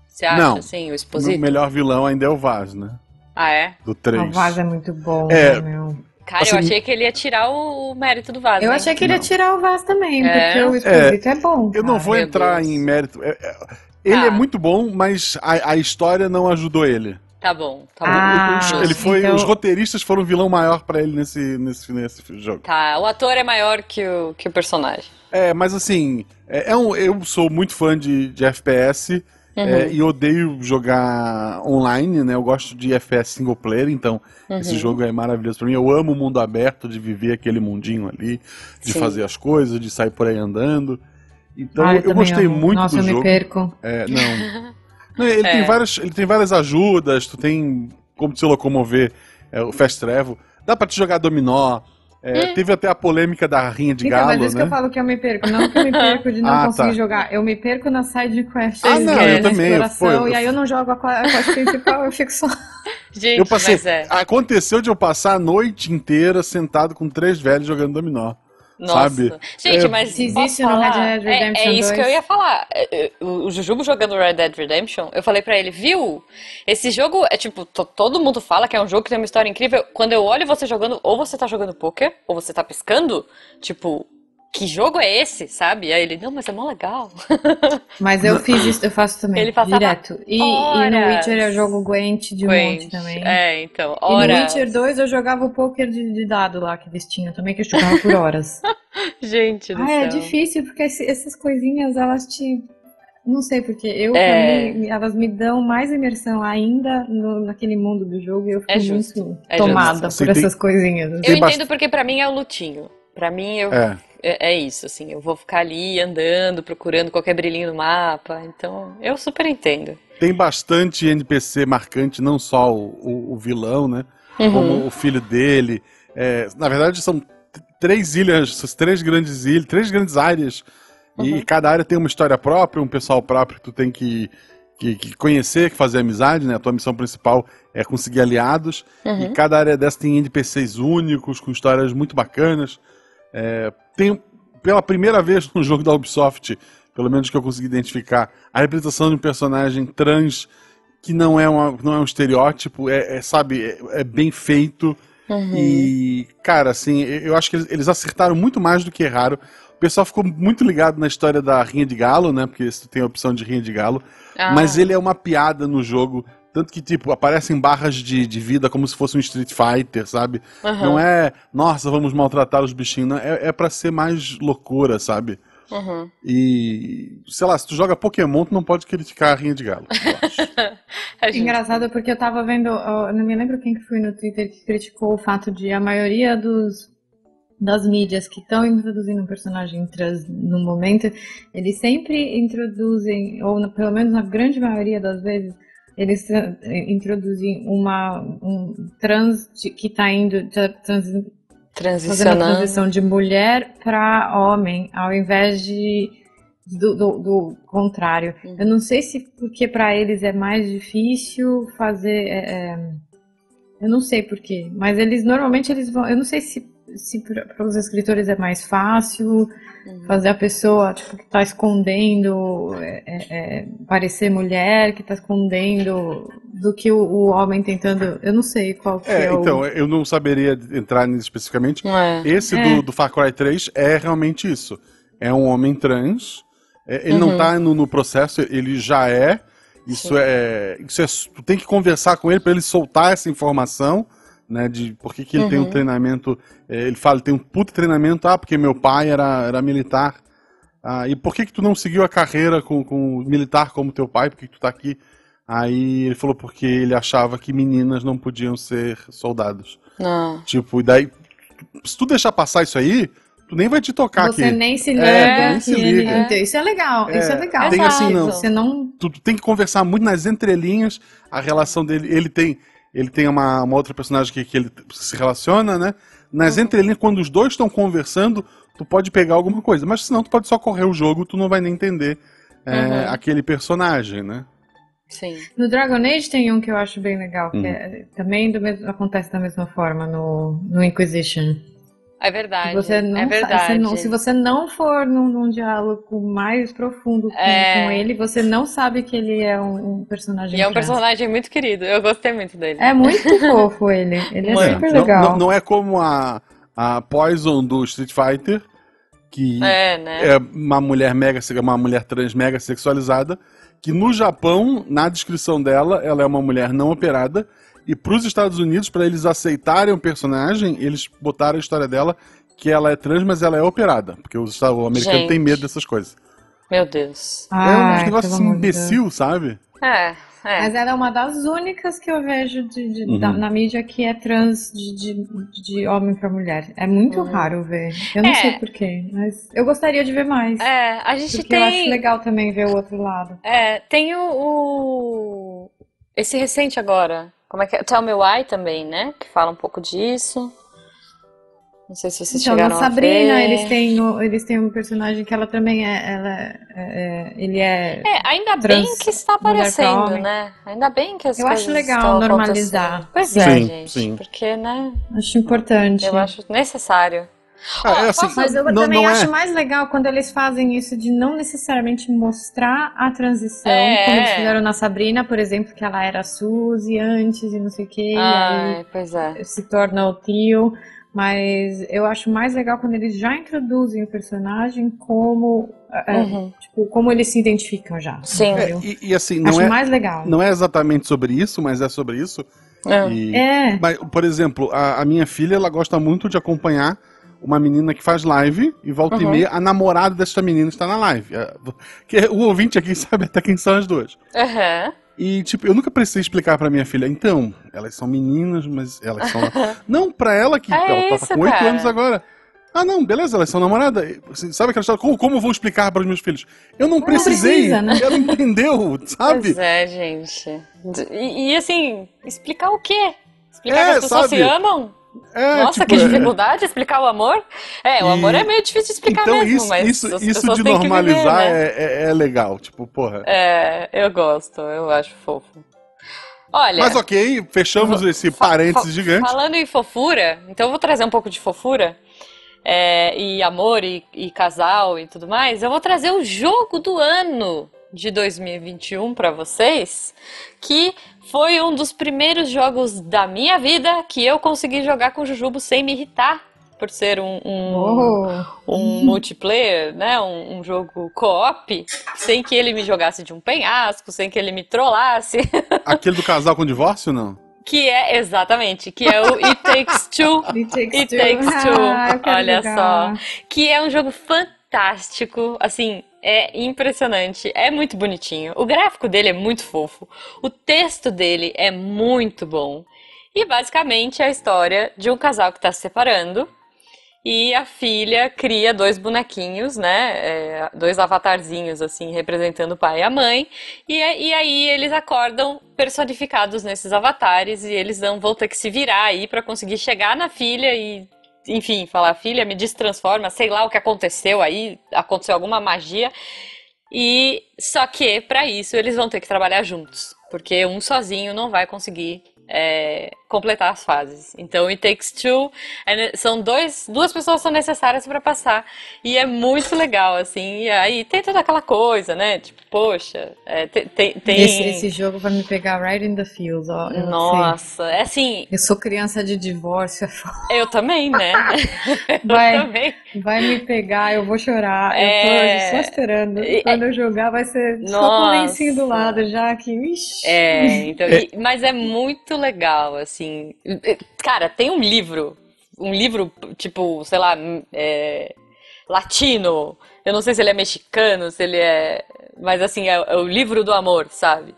Você acha, Não, assim, o Exposito? O melhor vilão ainda é o Vaz, né? Ah, é? Do 3. O Vaz é muito bom, é, meu? Cara, assim, eu achei que ele ia tirar o mérito do Vaz. Eu hein? achei que ele ia tirar o Vaz também, é. porque o Esposito é, é bom. Eu não vou entrar Deus. em mérito. É, é, ele ah. é muito bom, mas a, a história não ajudou ele. Tá bom, tá ah, bom. Ele foi, então... Os roteiristas foram o vilão maior para ele nesse, nesse, nesse jogo. Tá, o ator é maior que o, que o personagem. É, mas assim, é, é um, eu sou muito fã de, de FPS uhum. é, e odeio jogar online, né? Eu gosto de FPS single player, então uhum. esse jogo é maravilhoso para mim. Eu amo o mundo aberto, de viver aquele mundinho ali, de Sim. fazer as coisas, de sair por aí andando. Então ah, eu, eu gostei amo. muito Nossa, do jogo. Nossa, eu me perco. É, não. Ele, é. tem várias, ele tem várias ajudas, tu tem como se locomover, é, o Fast Travel. Dá pra te jogar dominó. É, hum. Teve até a polêmica da rinha de então, galo, mas isso né? que eu falo que eu me perco. Não que eu me perco de não ah, conseguir tá. jogar. Eu me perco na side quest. Ah, não, eu também. Exploração, e aí eu não jogo a quest principal, eu fico só... Gente, eu passei, é. Aconteceu de eu passar a noite inteira sentado com três velhos jogando dominó. Nossa. Sabe? Gente, é, mas existe no Red Dead Redemption é, é isso 2. que eu ia falar. É, é, o Jujubo jogando Red Dead Redemption, eu falei para ele, viu? Esse jogo é tipo, todo mundo fala que é um jogo que tem uma história incrível. Quando eu olho você jogando, ou você tá jogando poker, ou você tá pescando, tipo, que jogo é esse, sabe? Aí ele, não, mas é mó legal. Mas eu fiz isso, eu faço também, ele direto. E, e, no Witcher eu jogo Gwent de Gwent. monte também. É, então, horas. E no Witcher 2 eu jogava o poker de, de dado lá que eles tinham também, que eu jogava por horas. Gente do ah, é céu. é difícil, porque essas coisinhas, elas te... Não sei, porque eu é... também, elas me dão mais imersão ainda no, naquele mundo do jogo e eu fico é muito é tomada por essas coisinhas. Eu entendo porque para mim é o lutinho. Para mim, eu... É é, é, isso, assim, eu vou ficar ali andando, procurando qualquer brilhinho no mapa, então eu super entendo. Tem bastante NPC marcante, não só o, o, o vilão, né, uhum. como o filho dele. É, na verdade, são três ilhas, três grandes ilhas, três grandes áreas, uhum. e cada área tem uma história própria, um pessoal próprio que tu tem que, que, que conhecer, que fazer amizade, né, a tua missão principal é conseguir aliados, uhum. e cada área dessa tem NPCs únicos, com histórias muito bacanas. É, tem, pela primeira vez no jogo da Ubisoft, pelo menos que eu consegui identificar, a representação de um personagem trans que não é, uma, não é um estereótipo, é, é sabe, é, é, bem feito. Uhum. E, cara, assim, eu acho que eles, eles, acertaram muito mais do que erraram. O pessoal ficou muito ligado na história da Rinha de Galo, né? Porque você tem a opção de Rinha de Galo. Ah. Mas ele é uma piada no jogo tanto que, tipo, aparecem barras de, de vida como se fosse um Street Fighter, sabe? Uhum. Não é, nossa, vamos maltratar os bichinhos. Não, é, é para ser mais loucura, sabe? Uhum. E, sei lá, se tu joga Pokémon, tu não pode criticar a rinha de galo. é engraçado porque eu tava vendo, eu não me lembro quem que foi no Twitter que criticou o fato de a maioria dos das mídias que estão introduzindo um personagem trans no momento, eles sempre introduzem, ou pelo menos na grande maioria das vezes, eles introduzem uma um trans que está indo trans, fazendo a transição de mulher para homem, ao invés de do, do, do contrário. Uhum. Eu não sei se porque para eles é mais difícil fazer. É, é, eu não sei porquê, mas eles normalmente eles vão. Eu não sei se, se para os escritores é mais fácil Uhum. Fazer a pessoa tipo, que está escondendo, é, é, é, parecer mulher, que está escondendo, do que o, o, homem tentando. Eu não sei qual que é, é Então, o... eu não saberia entrar nisso especificamente. É. Esse do, do Far Cry 3 é realmente isso. É um homem trans. ele uhum. não está no, no processo, ele já é. Isso é, isso é. Tu tem que conversar com ele para ele soltar essa informação né? De por que, que ele uhum. tem um uhum. treinamento. É, ele fala, tem um puto treinamento, ah, porque meu pai era, era militar. Ah, e por que, que tu não seguiu a carreira com, com militar como teu pai? Por que, que tu tá aqui? Aí ele falou porque ele achava que meninas não podiam ser soldados. Ah. Tipo, e daí, se tu deixar passar isso aí, tu nem vai te tocar Você aqui. Você nem se é, liga. É, nem se liga. Ele... Isso é legal, é, isso é legal. Tem assim, não. Você não... Tu, tu, tem que conversar muito nas entrelinhas, a relação dele, ele tem ele tem uma, uma outra personagem que, que ele se relaciona, né? Nas uhum. entrelinhas, quando os dois estão conversando, tu pode pegar alguma coisa. Mas senão tu pode só correr o jogo, tu não vai nem entender é, uhum. aquele personagem, né? Sim. No Dragon Age tem um que eu acho bem legal, que uhum. é, também mesmo, acontece da mesma forma no, no Inquisition. É verdade. Você não é verdade. Você não, se você não for num, num diálogo mais profundo com, é... com, ele, você não sabe que ele é um, um personagem. E é um personagem muito querido. Eu gostei muito dele. É muito fofo ele. Ele é super legal. Não, não, não, é como a, a Poison do Street Fighter, que é, né? é uma mulher mega, uma mulher trans mega sexualizada, que no Japão, na descrição dela, ela é uma mulher não operada e para os Estados Unidos, para eles aceitarem o personagem, eles botaram a história dela que ela é trans, mas ela é operada. Porque o, o americano Gente. tem medo dessas coisas. Meu Deus. é um negócio assim, imbecil, sabe? É, é. Mas ela é uma das únicas que eu vejo de, de, uhum. da, na mídia que é trans de, de, de homem para mulher. É muito uhum. raro ver. Eu não é. sei porquê, mas eu gostaria de ver mais. É, a gente porque tem. Eu acho legal também ver o outro lado. É, tem o, o... esse recente agora, como é que é? Tell Me Why também, né? Que fala um pouco disso. Não sei se vocês então, chegaram na Sabrina, a ver. eles têm, eles têm um personagem que ela também é. Ela, é, é ele é. É, ainda bem que está aparecendo, né? Ainda bem que as Eu coisas acho legal normalizar. Pois é, sim, gente. Sim. Porque, né? Acho importante. Eu acho necessário. Ah, é assim, mas eu não, também não acho é... mais legal quando eles fazem isso de não necessariamente mostrar a transição, é. como eles fizeram na Sabrina, por exemplo, que ela era Suzy antes e não sei o que, Ai, e aí é. se torna o tio. Mas eu acho mais legal quando eles já introduzem o personagem como é, é uhum. tipo, como eles se identificam já. Sim. É, e, e, assim, não acho é, mais legal. Não é exatamente sobre isso, mas é sobre isso. É. E, é. Mas, por exemplo, a, a minha filha ela gosta muito de acompanhar uma menina que faz live e volta uhum. e meia, a namorada desta menina está na live. É, que o ouvinte aqui sabe até quem são as duas. Uhum. E, tipo, eu nunca precisei explicar pra minha filha, então, elas são meninas, mas elas são. não, pra ela que é ela tá com oito anos agora. Ah, não, beleza, elas são namoradas. Sabe aquela história? Como, como vou explicar para os meus filhos? Eu não, não precisei. Precisa, né? Ela entendeu, sabe? Pois é, gente. E, e assim, explicar o quê? Explicar é, que as pessoas sabe? se amam? É, Nossa, tipo, que é. dificuldade é... explicar o amor. É, o amor é meio difícil de explicar então, mesmo, isso, mas isso, isso de normalizar viver, né? é, é, é, legal, tipo, porra. É, eu gosto, eu acho fofo. Olha. Mas ok, fechamos esse parênteses gigante. Falando em fofura, então eu vou trazer um pouco de fofura. É, e amor e, e casal e tudo mais, eu vou trazer o jogo do ano de 2021 para vocês, que foi um dos primeiros jogos da minha vida que eu consegui jogar com o Jujubo sem me irritar. Por ser um, um, oh. um multiplayer, né? Um, um jogo co-op, sem que ele me jogasse de um penhasco, sem que ele me trollasse. Aquele do casal com divórcio, não? Que é, exatamente, que é o It Takes Two. It Takes It Two. Takes two. Ah, Olha só. Que é um jogo fantástico. Assim, é impressionante, é muito bonitinho. O gráfico dele é muito fofo. O texto dele é muito bom. E basicamente é a história de um casal que está se separando. E a filha cria dois bonequinhos, né? É, dois avatarzinhos, assim, representando o pai e a mãe. E, e aí eles acordam personificados nesses avatares e eles vão, vão ter que se virar aí para conseguir chegar na filha e enfim, falar, filha, me destransforma, sei lá o que aconteceu aí, aconteceu alguma magia. E só que para isso eles vão ter que trabalhar juntos, porque um sozinho não vai conseguir é, completar as fases. Então, It Takes Two são dois, duas pessoas são necessárias para passar e é muito legal assim. E aí tem toda aquela coisa, né? Tipo, poxa, é, tem, tem... Esse, esse, jogo vai me pegar right in the feels, ó. Nossa, é assim. Eu sou criança de divórcio. É eu também, né? vai, eu também. Vai me pegar, eu vou chorar. Eu tô é. só esperando. Quando eu jogar vai ser Nossa. só com o lencinho do lado já que. Ixi. É, então, mas é muito legal, assim. Cara, tem um livro, um livro, tipo, sei lá, é, latino. Eu não sei se ele é mexicano, se ele é. Mas assim, é, é o livro do amor, sabe?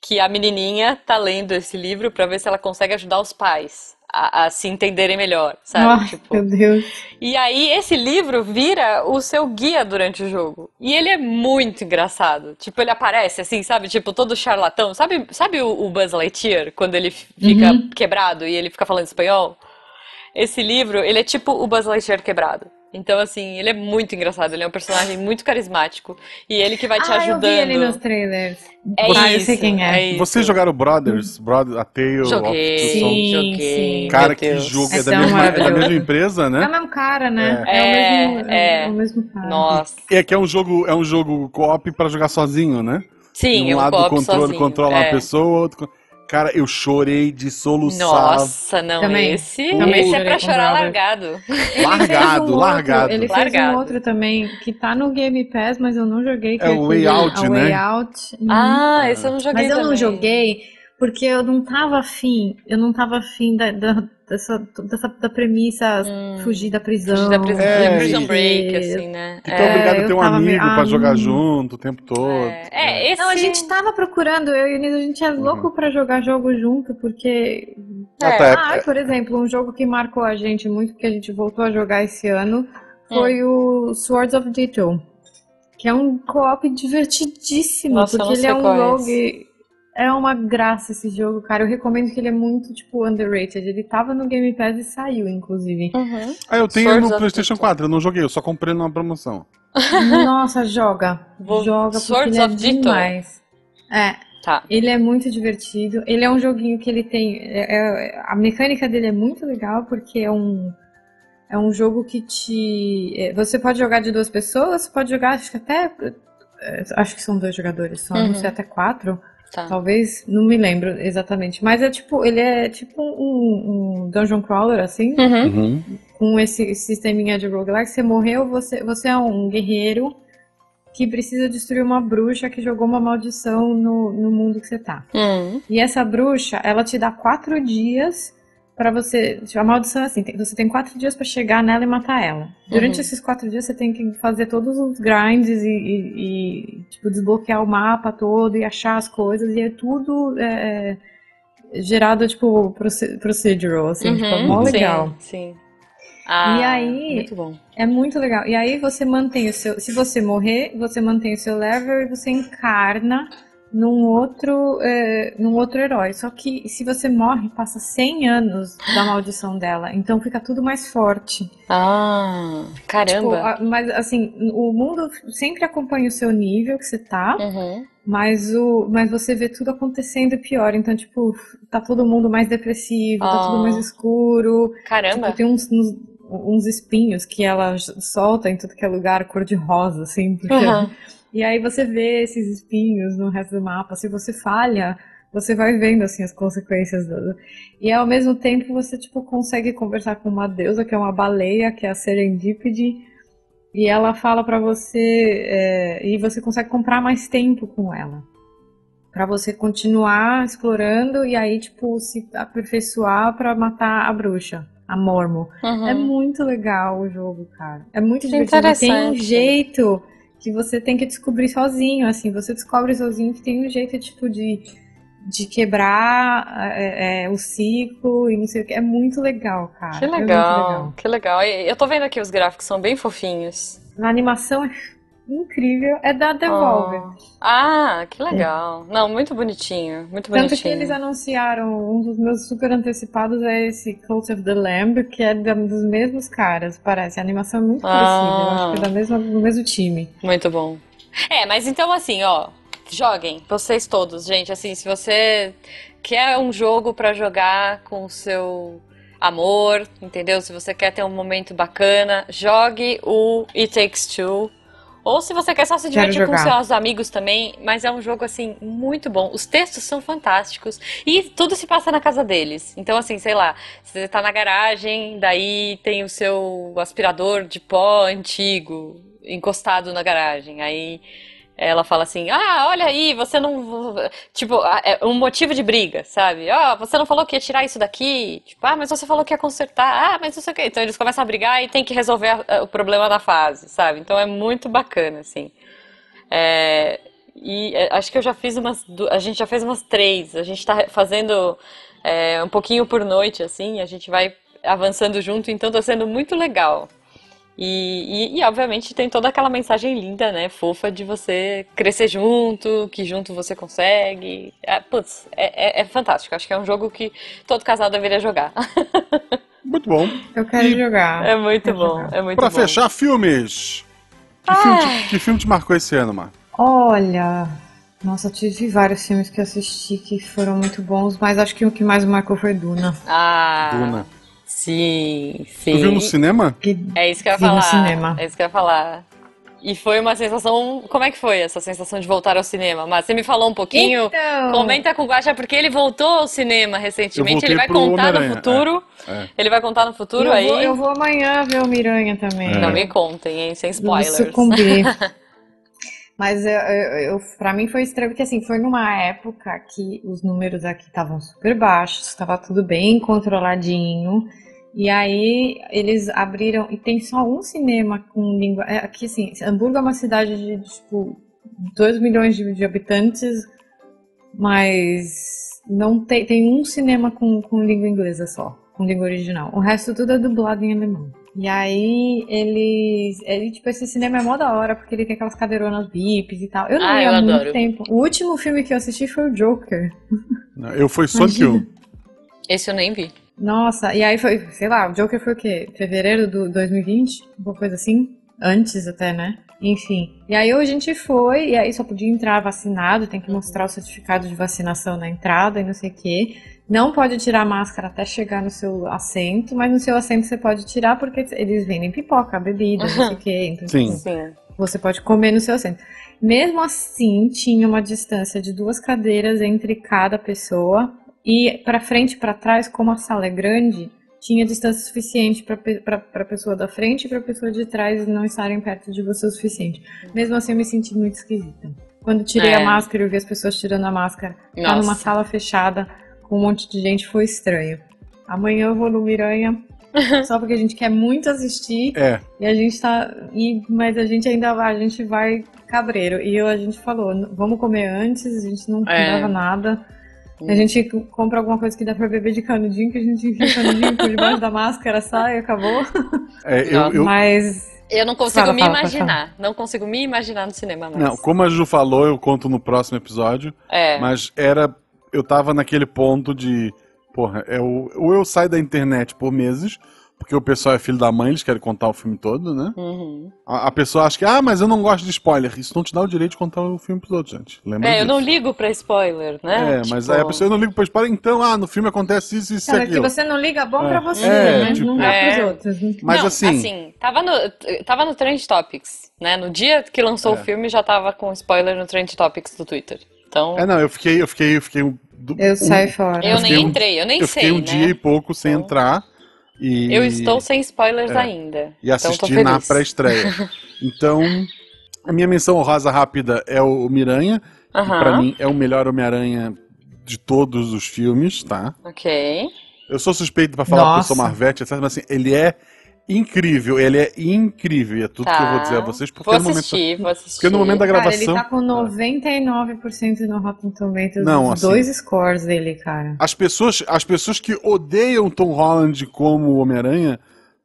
Que a menininha tá lendo esse livro para ver se ela consegue ajudar os pais a, a, se entenderem melhor, sabe? Oh, tipo, meu Deus. E aí esse livro vira o seu guia durante o jogo. E ele é muito engraçado. Tipo, ele aparece assim, sabe? Tipo, todo charlatão. Sabe, sabe o, o Buzz Lightyear, quando ele fica uhum. quebrado e ele fica falando espanhol? Esse livro, ele é tipo o Buzz Lightyear quebrado. Então, assim, ele é muito engraçado, ele é um personagem muito carismático. E ele que vai te ah, ajudando. Eu vi ele nos trailers. É ah, isso, eu sei quem é. é isso. Vocês jogaram Brothers? Brothers a Tale Joguei, of Two Sim, joguei. sim. Cara, que jogo. É, É da mesma, é da mesma empresa, É o né? mesmo cara, né? É, o mesmo, é. é o mesmo cara. Nossa. É que é um jogo, é um jogo co-op pra jogar sozinho, né? Sim, é um um lado controle sozinho. controla é. uma pessoa, outro. Cara, eu chorei de soluçar. Nossa, não, Também. esse, Também esse é pra chorar largado. Ele Largado, fez um outro- largado. Ele fez Largado. um outro também que tá no Game Pass, mas eu não joguei. que É o Way Out, a né? Way Out. Ah, esse eu não joguei mas eu não também. joguei porque eu não tava afim. Eu não tava afim da, da- dessa, dessa da premissa Hum. fugir da prisão. Fugir da prisão, É, Prison Break, assim, né? Que tu é obrigado a ter um amigo meio- pra ah, jogar hum. junto o tempo todo. É, é, esse... Não, a gente tava procurando, eu e o Nils, a gente é louco pra jogar jogo junto, porque. Ah, É. tá, é- Ah, por exemplo, um jogo que marcou a gente muito, que a gente voltou a jogar esse ano, foi Hum. o Swords of Ditto. Que é um co-op divertidíssimo, Nossa, porque ele é um é rogue. É uma graça esse jogo, cara. Eu recomendo que ele é muito, tipo, underrated. Ele tava no Game Pass e saiu, inclusive. Uhum. Ah, eu tenho Swords no PlayStation Ditto. 4, eu não joguei, eu só comprei numa promoção. Nossa, joga. Vou- Joga porque Swords ele é demais. É, Tá. Ele é muito divertido. Ele é um joguinho que ele tem. é- é- a mecânica dele é muito legal porque é um. É um jogo que te. é, Você pode jogar de duas pessoas, você pode jogar, acho que até. é, Acho que são dois jogadores só, Uhum. não sei, até quatro. Tá. Talvez, não me lembro exatamente. Mas é tipo, ele é tipo um, um dungeon crawler, assim, Uhum. Uhum. com esse sisteminha de roguelike. Você morreu, você, você é um guerreiro que precisa destruir uma bruxa que jogou uma maldição no, no mundo que você tá. Uhum. E essa bruxa, ela te dá quatro dias pra você. A maldição é assim: tem- você tem quatro dias pra chegar nela e matar ela. Durante Uhum. esses quatro dias, você tem que fazer todos os grinds e, e- e, tipo, desbloquear o mapa todo e achar as coisas. E é tudo é, é, gerado, tipo, proce- procedural, assim, tipo, é mó Uhum. legal. Sim, sim. Ah, E aí- Muito bom. É muito legal. E aí você mantém o seu. Se você morrer, você mantém o seu level e você encarna num outro, é, num outro herói. Só que se você morre, passa 100 anos da maldição dela. Então fica tudo mais forte. Ah, Tipo, caramba. a- mas assim, o mundo sempre acompanha o seu nível que você tá, Uhum. mas, o, mas você vê tudo acontecendo pior. Então, tipo, tá todo mundo mais depressivo, tá tudo mais escuro. Caramba. Tipo, tem uns, uns, uns espinhos que ela solta em tudo que é lugar, cor de rosa, assim. porque- Uhum. E aí você vê esses espinhos no resto do mapa. Se você falha, você vai vendo, assim, as consequências. Do... E ao mesmo tempo você, tipo, consegue conversar com uma deusa, que é uma baleia, que é a Serendipity. E ela fala pra você... é, E você consegue comprar mais tempo com ela. Pra você continuar explorando e aí, tipo, se aperfeiçoar pra matar a bruxa, a Mormo. Uhum. É muito legal o jogo, cara. É muito Que divertido. Tem um jeito que você tem que descobrir sozinho, assim. Você descobre sozinho que tem um jeito, tipo, de, de quebrar é, é, o ciclo e não sei o que. É muito legal, cara. Que É muito legal, que legal. Eu tô vendo aqui os gráficos, são bem fofinhos. A animação é incrível. É da Devolver. Ah, que legal. Não, muito bonitinho, muito Tanto que eles anunciaram, um dos meus super antecipados é esse Cult of the Lamb, que é dos mesmos caras, parece. A animação é muito Ah. parecida, acho que é da mesma, do mesmo time. Muito bom. É, mas então assim, ó, joguem, vocês todos, gente, assim, se você quer um jogo pra jogar com o seu amor, entendeu? Se você quer ter um momento bacana, jogue o It Takes Two. Ou se você quer só se divertir com seus amigos também, mas é um jogo assim muito bom. Os textos são fantásticos e tudo se passa na casa deles. Então assim, sei lá, você tá na garagem, daí tem o seu aspirador de pó antigo encostado na garagem. Aí ela fala assim: Ah, olha aí, você não. Tipo, é um motivo de briga, sabe? Ó, você não falou que ia tirar isso daqui. Tipo, ah, mas você falou que ia consertar. Ah, mas não sei o quê. Então eles começam a brigar e tem que resolver o problema da fase, sabe? Então é muito bacana, assim. É, e é, acho que eu já fiz umas. A gente já fez umas três. A gente tá fazendo é, um pouquinho por noite, assim. A gente vai avançando junto, então tá sendo muito legal. E, e, e, obviamente tem toda aquela mensagem linda, né? Fofa de você crescer junto, que junto você consegue. É, putz, é, é- é fantástico. Acho que é um jogo que todo casal deveria jogar. Muito bom. Eu quero E- jogar. É muito Quero bom. jogar. É muito Pra bom. fechar, filmes. Que filme, te, que filme te marcou esse ano, Mar? Olha, nossa, tive vários filmes que eu assisti que foram muito bons, mas acho que o que mais marcou foi Duna. Ah, Duna. Sim, sim. Tu viu no cinema? Que É isso que eu ia Vi no falar. cinema. É isso que eu ia falar. E foi uma sensação. Como é que foi essa sensação de voltar ao cinema? Mas você me falou um pouquinho. Então, Comenta com o Guaxa porque ele voltou ao cinema recentemente. Ele vai contar no futuro. é. Ele vai contar no futuro eu, aí. vou, eu vou amanhã ver o Miranha também. É. Não me contem, hein? Sem Eu spoilers. sucumbi. Mas eu, eu, eu- pra mim foi estranho, porque assim, foi numa época que os números aqui estavam super baixos, estava tudo bem controladinho. E aí eles abriram, e tem só um cinema com língua. é, Aqui assim, Hamburgo é uma cidade de tipo 2 milhões de, de habitantes, mas não tem, tem um cinema com, com língua inglesa só, com língua original. O resto tudo é dublado em alemão. E aí eles. Ele, tipo, esse cinema é mó da hora, porque ele tem aquelas cadeironas bips e tal. Eu não Ah, ia eu há muito adoro. tempo. O último filme que eu assisti foi o Joker. Não, Eu fui Sonic Imagina. 1. Esse eu nem vi. Nossa, e aí foi, sei lá, o Joker foi o quê? Fevereiro do 2020? Alguma coisa assim? Antes até, né? Enfim. E aí a gente foi, e aí só podia entrar vacinado, tem que mostrar o certificado de vacinação na entrada e não sei o quê. Não pode tirar a máscara até chegar no seu assento, mas no seu assento você pode tirar porque eles vendem pipoca, bebida, não sei o quê. Então, Sim. tipo, Sim. você pode comer no seu assento. Mesmo assim, tinha uma distância de duas cadeiras entre cada pessoa e para frente e para trás, como a sala é grande, tinha distância suficiente para a pessoa da frente e para a pessoa de trás não estarem perto de você o suficiente. Mesmo assim, eu me senti muito esquisita. Quando tirei É. a máscara e eu vi as pessoas tirando a máscara, tá numa Nossa. sala fechada com um monte de gente, foi estranho. Amanhã eu vou no Miranha, só porque a gente quer muito assistir. É. E a gente tá. E, mas a gente ainda vai, a gente vai cabreiro. E eu, a gente falou, "N- vamos comer antes, a gente não É. nada. A gente compra alguma coisa que dá pra beber de canudinho, que a gente enfia o canudinho por debaixo da máscara, sai e acabou. É, eu, eu- Mas. Eu não consigo Fala, me fala, imaginar. Não consigo me imaginar no cinema mais. não, como a Ju falou, eu conto no próximo episódio. É. Mas era. Eu tava naquele ponto de. Porra, é o, ou eu saio da internet por meses, porque o pessoal é filho da mãe, eles querem contar o filme todo, né? Uhum. A, a pessoa acha que, ah, mas eu não gosto de spoiler. Isso não te dá o direito de contar o filme pros outros, gente. Lembra É, eu disso. não ligo pra spoiler, né? É, mas Tipo, aí a pessoa eu não liga pra spoiler, então, ah, no filme acontece isso, isso e Cara, que aquilo. você não liga bom É. pra você, É, né? tipo- não dá É. pros outros. Mas não, assim- tava no, tava no Trend Topics, né? No dia que lançou É. o filme já tava com spoiler no Trend Topics do Twitter. Então, É, não, eu fiquei, eu fiquei, eu fiquei. um- do- Eu um- saio fora. eu fiquei nem um- entrei, eu nem eu sei, fiquei um né? dia e pouco sem Então- entrar. E, Eu estou sem spoilers É. ainda. e então assisti na feliz. pré-estreia. então, a minha menção honrosa rápida é o Miranha, que Aham, pra mim é o melhor Homem-Aranha de todos os filmes, tá? Ok. Eu sou suspeito pra falar porque eu sou Nossa. Marvete, etc, mas assim, ele é incrível, ele é incrível, e é tudo que eu vou dizer a vocês, porque Vou no momento assistir, vou assistir. porque no momento da Cara, gravação, ele tá com 99% no Rotten Tomatoes, Não, os assim- dois scores dele, cara. as pessoas, as pessoas que odeiam Tom Holland como Homem-Aranha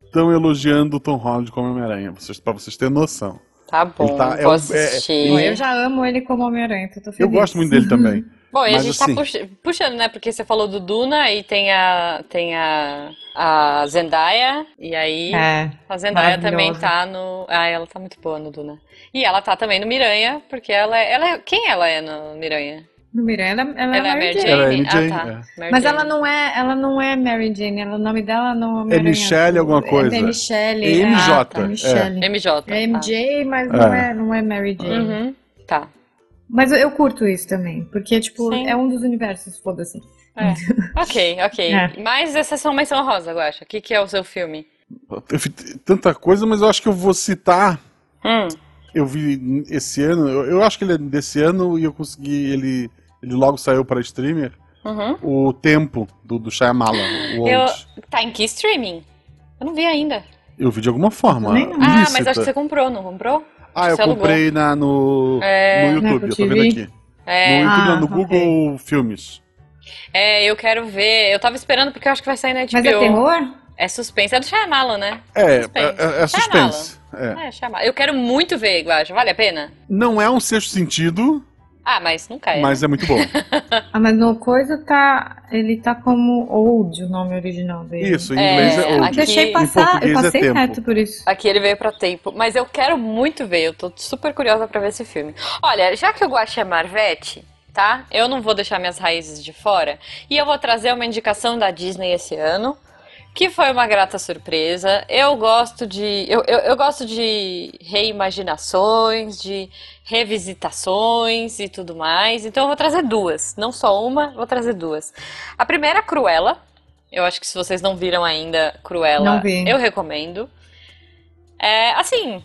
estão elogiando o Tom Holland como Homem-Aranha, vocês, pra vocês terem noção. Tá bom, tá- é vou um- é- assistir. Bom, eu já amo ele como Homem-Aranha, então tô feliz. Eu gosto muito dele também. Bom, e a gente assim- tá pux- puxando, né? Porque você falou do Duna e tem a, tem a, a Zendaya, e aí É, a Zendaya também tá no. Ah, ela tá muito boa no Duna. E ela tá também no Miranha, porque ela é. Ela é... Quem ela é no Miranha? No Miranha, ela, ela, Ela é é a Mary Jane. Ela é Jane? Ah, tá. é. Mary Mas Jane. ela não é, ela não é Mary Jane, ela, o nome dela no Homem-Aranha. Michelle alguma coisa. É, Michelle. É MJ, Ah, tá, é. Michelle. MJ. É tá. MJ, mas não É. é, não é Mary Tá. Jane. Uhum. Tá. Mas eu, eu curto isso também, porque, tipo, Sim. é um dos universos, foda-se. É. Ok, ok. É. Mas exceção menção rosa, Guaxa. O que, que é o seu filme? Eu fiz tanta coisa, mas eu acho que eu vou citar. Hum. Eu vi esse ano, eu, eu acho que ele é desse ano e eu consegui. Ele, ele logo saiu para streamer. Uhum. O Tempo, do, do Shyamalan, o Eu... Tá em que streaming? Eu não vi ainda. Eu vi de alguma forma. Ah, mas acho que você comprou, não comprou? Ah, eu você alugou. comprei na, no, É. no YouTube, eu tô vendo TV? aqui. É, no YouTube, não, Ah, no. Google Filmes. é, eu quero ver. Eu tava esperando porque eu acho que vai sair na HBO. Mas é terror? É suspense. É do Shyamalan, né? É, Suspense. é, é suspense. É. É, Shyamalan. Eu quero muito ver, Guaxa. Vale a pena? Não é um sexto sentido, Ah, mas nunca é. Mas é muito bom. ah, mas no coisa tá. Ele tá como old o nome original dele. Isso, em inglês é, é old. Aqui, Deixei passar, eu é passei é reto por isso. Aqui ele veio pra tempo. Mas eu quero muito ver, eu tô super curiosa pra ver esse filme. Olha, já que eu gosto de Marvete, tá? Eu não vou deixar minhas raízes de fora. E eu vou trazer uma indicação da Disney esse ano que foi uma grata surpresa. Eu gosto de eu, eu, eu, gosto de reimaginações, de revisitações e tudo mais. Então eu vou trazer duas, não só uma, vou trazer duas. A primeira, Cruella. Eu acho que se vocês não viram ainda Cruella, eu recomendo. É, assim,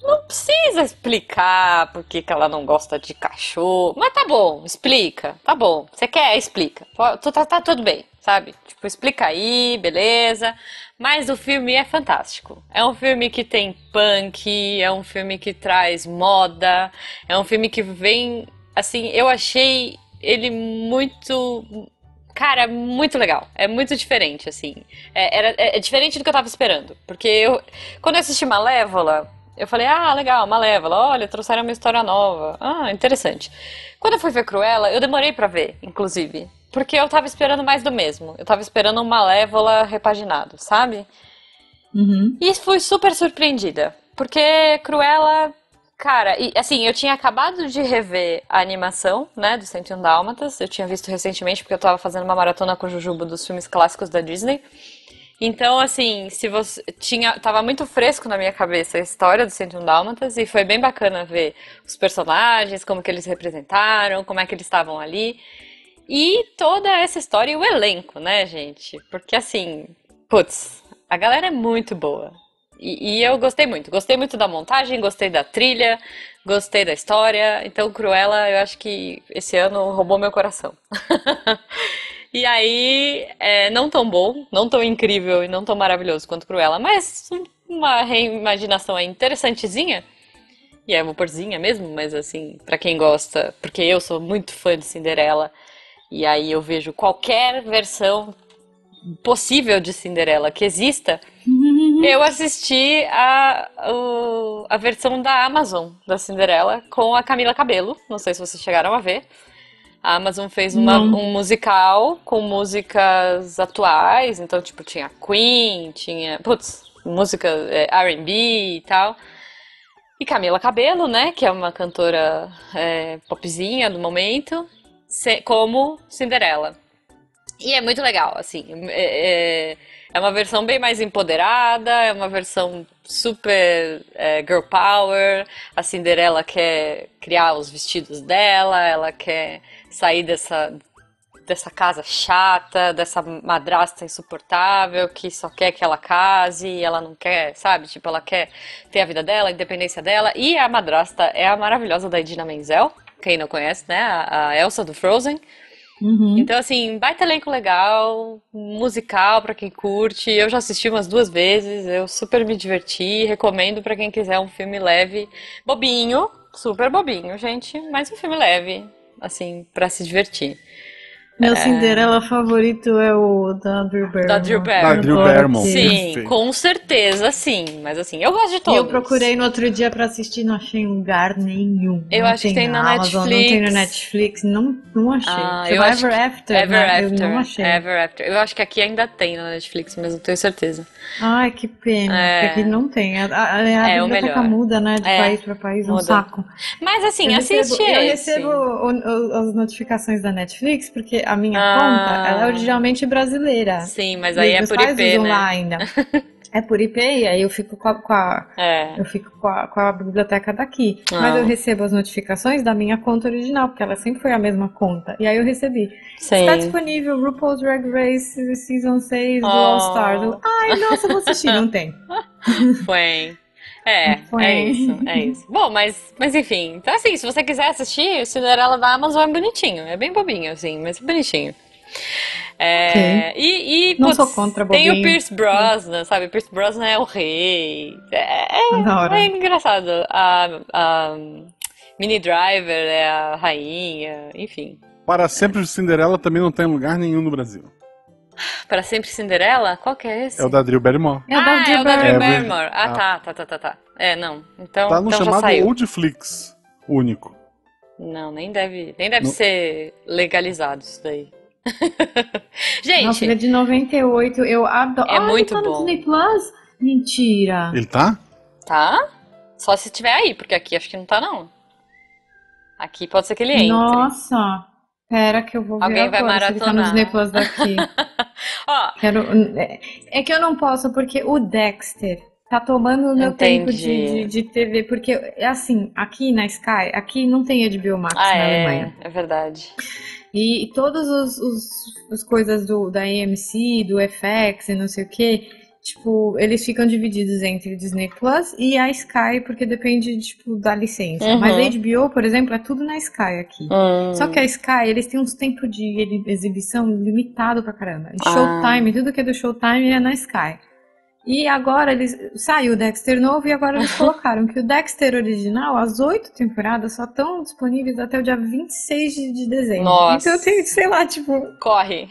não precisa explicar por que, que ela não gosta de cachorro. Mas tá bom, explica. Tá bom. Você quer? Explica. Tá, tá tudo bem, sabe? Tipo, explica aí, beleza. Mas o filme é fantástico. É um filme que tem punk, é um filme que traz moda, é um filme que vem. Assim, eu achei ele muito cara, muito legal. É muito diferente, assim. É, era, é, é, diferente do que eu tava esperando. Porque eu, quando eu assisti Malévola, eu falei, ah, legal, Malévola, olha, trouxeram uma história nova. Ah, interessante. Quando eu fui ver Cruella, eu demorei para ver, inclusive. Porque eu tava esperando mais do mesmo. Eu tava esperando um Malévola repaginado, sabe? Uhum. E fui super surpreendida. Porque Cruella, cara, e, assim, eu tinha acabado de rever a animação, né, do 101 Dálmatas. Eu tinha visto recentemente porque eu tava fazendo uma maratona com o Jujubo dos filmes clássicos da Disney. Então, assim, se você tinha, tava muito fresco na minha cabeça a história do 101 Dálmatas e foi bem bacana ver os personagens, como que eles representaram, como é que eles estavam ali. E toda essa história e o elenco, né, gente? Porque assim, putz, a galera é muito boa. E, e, eu gostei muito. Gostei muito da montagem, gostei da trilha, gostei da história. Então, Cruella, eu acho que esse ano roubou meu coração. E aí, é, não tão bom, não tão incrível e não tão maravilhoso quanto Cruella, mas uma reimaginação é interessantezinha. E é uma porzinha mesmo, mas assim, para quem gosta, porque eu sou muito fã de Cinderela, e aí eu vejo qualquer versão possível de Cinderela que exista, eu assisti a, a, a versão da Amazon da Cinderela com a Camila Cabelo. Não sei se vocês chegaram a ver. A Amazon fez uma, um musical com músicas atuais, então, tipo, tinha Queen, tinha, putz, música é, R&B e tal. E Camila Cabelo, né, que é uma cantora é, popzinha do momento, como Cinderela. E é muito legal, assim, é, é, é, uma versão bem mais empoderada, é uma versão super é, girl power. A Cinderela quer criar os vestidos dela, ela quer sair dessa, dessa casa chata, dessa madrasta insuportável que só quer que ela case e ela não quer, sabe? Tipo, ela quer ter a vida dela, a independência dela. E a madrasta é a maravilhosa da Idina Menzel, quem não conhece, né? A, Elsa do Frozen. Uhum. Então, assim, baita elenco legal, musical para quem curte. Eu já assisti umas duas vezes, eu super me diverti. Recomendo para quem quiser um filme leve, bobinho, super bobinho, gente, mas um filme leve assim, para se divertir. Meu é... Cinderela favorito é o da Drew Barrymore. Da Drew Barrymore. Da Drew Barrymore. Sim, com certeza, sim. Mas assim, eu gosto de todos. E eu procurei no outro dia pra assistir não achei lugar nenhum. Eu não acho que tem na, na Amazon, Netflix. Não tem no Netflix, não, não achei. Ah, eu Ever After, Ever né? After. Eu não achei. Ever After. Eu acho que aqui ainda tem na Netflix, mas não tenho certeza. Ai, que pena. É... Aqui não tem. A, a, a é biblioteca muda, né? De é. país pra país, um saco. Mas assim, eu assiste recebo, esse. Eu recebo o, o, as notificações da Netflix, porque a minha ah. conta ela é originalmente brasileira. Sim, mas aí é por IP, né? lá ainda. É por IP, e aí eu fico com a, com a é. eu fico com a, com a biblioteca daqui. Ah. Mas eu recebo as notificações da minha conta original, porque ela sempre foi a mesma conta. E aí eu recebi. Sim. Está disponível RuPaul's Drag Race Season 6 do oh. All Stars. Ai, nossa, vou assistir. Não tem. Foi. É, Foi. é isso, é isso. Bom, mas, mas enfim. Então, assim, se você quiser assistir, o Cinderela da Amazon é bonitinho. É bem bobinho, assim, mas é bonitinho. É, e, e não putz, sou contra tem o Pierce Brosnan, sabe? O Pierce Brosnan é o rei. É, é, é engraçado. A, a Mini Driver é a rainha, enfim. Para sempre de Cinderela também não tem lugar nenhum no Brasil. Para sempre Cinderela? Qual que é esse? É o da Drew Barrymore. É o da ah, Drew, é o da Drew Barrymore. Ah, ah, tá, tá, tá, tá, tá. É, não. Então, tá no então chamado Oldflix único. Não, nem deve, nem deve ser legalizado isso daí. Gente. Nossa, ele é de 98. Eu adoro. É ah, muito ele tá bom. No Disney Plus? Mentira. Ele tá? Tá? Só se tiver aí, porque aqui acho que não tá, não. Aqui pode ser que ele entre. Nossa. Pera que eu vou Alguém ver vai agora, maratonar. Se ele tá no Disney Plus daqui. Ó. Quero... É que eu não posso, porque o Dexter tá tomando o meu tempo de, de, de, TV, porque, é assim, aqui na Sky, aqui não tem HBO Max ah, na é, Alemanha. É verdade. E, e todas os, os, as coisas do, da AMC, do FX e não sei o que, tipo, eles ficam divididos entre Disney Plus e a Sky, porque depende, tipo, da licença. Uhum. Mas a HBO, por exemplo, é tudo na Sky aqui. Uhum. Só que a Sky, eles têm uns tempos de exibição limitado pra caramba. Ah. Showtime, tudo que é do Showtime é na Sky. E agora eles. Saiu o Dexter novo e agora eles colocaram que o Dexter original, as oito temporadas, só estão disponíveis até o dia 26 de dezembro. Nossa. Então eu tenho, sei lá, tipo. Corre.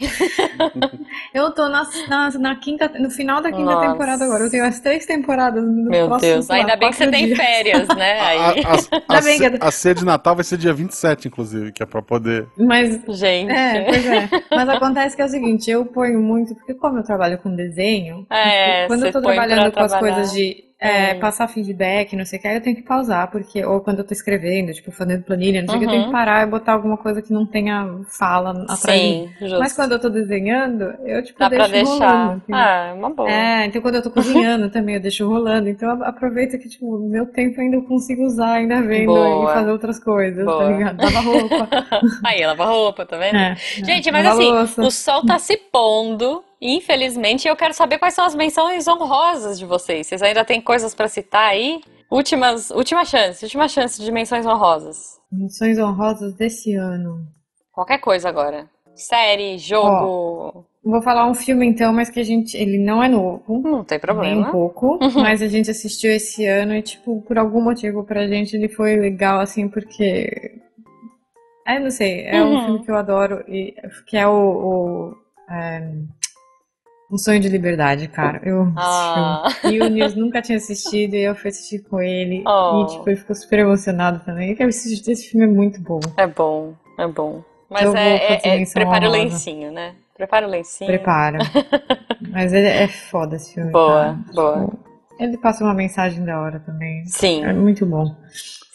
eu tô na, na, na, quinta, no final da quinta Nossa. temporada agora. Eu tenho as três temporadas no Meu Deus, ainda bem que você dias. tem férias, né? Aí. A, a, a, bem a, a ceia de Natal vai ser dia 27, inclusive, que é pra poder. Mas. Gente. É, pois é. Mas acontece que é o seguinte, eu ponho muito, porque como eu trabalho com desenho, é, quando eu tô trabalhando com as coisas de é, hum. passar feedback, não sei o que, aí eu tenho que pausar, porque, ou quando eu tô escrevendo, tipo, fazendo planilha, não sei o uhum. que, eu tenho que uhum. parar e botar alguma coisa que não tenha fala atrás Sim, mim. Mas quando eu tô desenhando, eu, tipo, Dá deixo pra deixar. rolando. Ah, é uma boa. É, então quando eu tô cozinhando também, eu deixo rolando. Então aproveita que, tipo, meu tempo ainda eu consigo usar, ainda vendo boa. e fazer outras coisas, tá boa. tá ligado? Lava roupa. aí, lava roupa, tá vendo? É, Gente, mas assim, louça. o sol tá se pondo Infelizmente, eu quero saber quais são as menções honrosas de vocês. Vocês ainda têm coisas para citar aí? Últimas, última chance, última chance de menções honrosas. Menções honrosas desse ano. Qualquer coisa agora. Série, jogo. vou falar um filme então, mas que a gente. Ele não é novo. Não tem problema. Nem um pouco. Uhum. Mas a gente assistiu esse ano e, tipo, por algum motivo pra gente ele foi legal, assim, porque. É, não sei. É uhum. um filme que eu adoro, e, que é o. o é... Um sonho de liberdade, cara. Eu ah. E o Nils nunca tinha assistido e eu fui assistir com ele. Oh. E tipo, ele ficou super emocionado também. E esse, esse filme é muito bom. É bom, é bom. Mas eu é, é, é prepara o lencinho, né? Prepara o lencinho. Prepara. Mas ele é foda esse filme. Boa, cara. boa. Ele passa uma mensagem da hora também. Sim. É muito bom.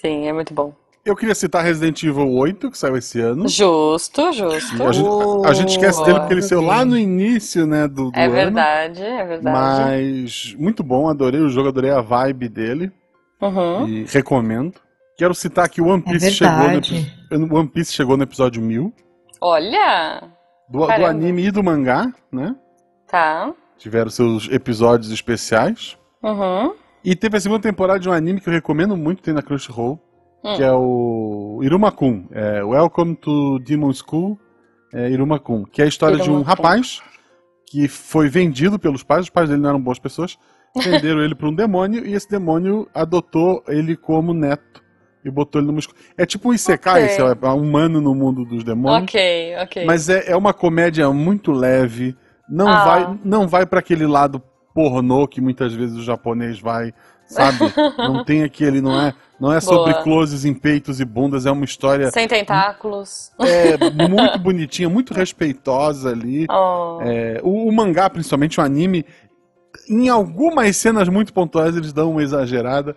Sim, é muito bom. Eu queria citar Resident Evil 8, que saiu esse ano. Justo, justo. A gente, a gente esquece dele porque ele saiu lá no início, né, do, do É verdade, ano. é verdade. Mas muito bom, adorei o jogo, adorei a vibe dele. Uhum. E recomendo. Quero citar que o One Piece, é chegou, no, One Piece chegou no episódio 1000. Olha! Do, do anime e do mangá, né? Tá. Tiveram seus episódios especiais. Uhum. E teve a segunda temporada de um anime que eu recomendo muito, tem na Crunchyroll hum. que é o Irumakun. É Welcome to Demon School é Irumakun, que é a história de um rapaz que foi vendido pelos pais, os pais dele não eram boas pessoas, venderam ele para um demônio e esse demônio adotou ele como neto e botou ele no músculo. É tipo um Isekai, okay. é humano no mundo dos demônios. Ok, ok. Mas é, é uma comédia muito leve, não ah. vai não vai para aquele lado pornô que muitas vezes o japonês vai, sabe? não tem aquele, não é não é sobre closes em peitos e bundas, é uma história. Sem tentáculos. É, muito bonitinha, muito respeitosa ali. Oh. É, o, o, mangá, principalmente o anime, em algumas cenas muito pontuais eles dão uma exagerada.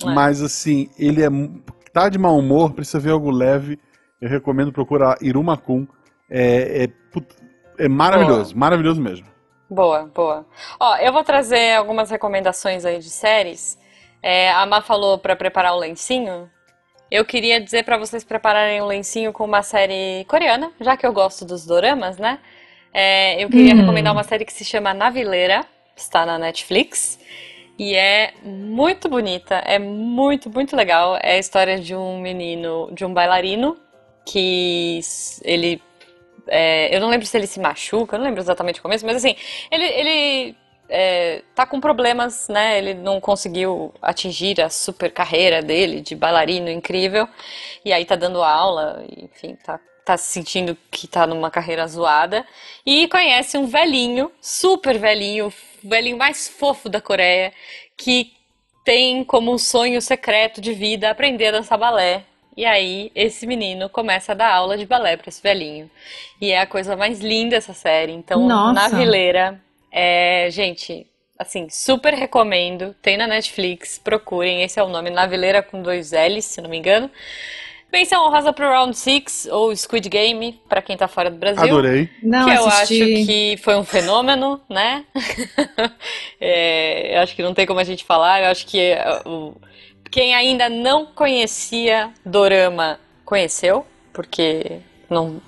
É. Mas assim, ele é. tá de mau humor, precisa ver algo leve. Eu recomendo procurar Irumakun. É, é, é maravilhoso, boa. maravilhoso mesmo. Boa, boa. Ó, eu vou trazer algumas recomendações aí de séries. É, a Má falou para preparar o lencinho. Eu queria dizer para vocês prepararem o um lencinho com uma série coreana, já que eu gosto dos doramas, né? É, eu queria hum. recomendar uma série que se chama Navileira, está na Netflix. E é muito bonita, é muito, muito legal. É a história de um menino, de um bailarino, que ele. É, eu não lembro se ele se machuca, eu não lembro exatamente o começo, mas assim, ele, ele é, tá com problemas, né? Ele não conseguiu atingir a super carreira dele de bailarino incrível. E aí tá dando aula, enfim, tá, tá se sentindo que tá numa carreira zoada. E conhece um velhinho, super velhinho, o velhinho mais fofo da Coreia, que tem como sonho secreto de vida aprender a dançar balé. E aí, esse menino começa a dar aula de balé para esse velhinho. E é a coisa mais linda essa série. Então, Nossa. na Vileira, é, gente, assim, super recomendo. Tem na Netflix, procurem. Esse é o nome, Navileira com dois L's, se não me engano. Menção honrosa pro Round 6, ou Squid Game, pra quem tá fora do Brasil. Adorei. Não, que eu assisti. acho que foi um fenômeno, né? É, eu acho que não tem como a gente falar. Eu acho que é, o- quem ainda não conhecia Dorama conheceu, porque não.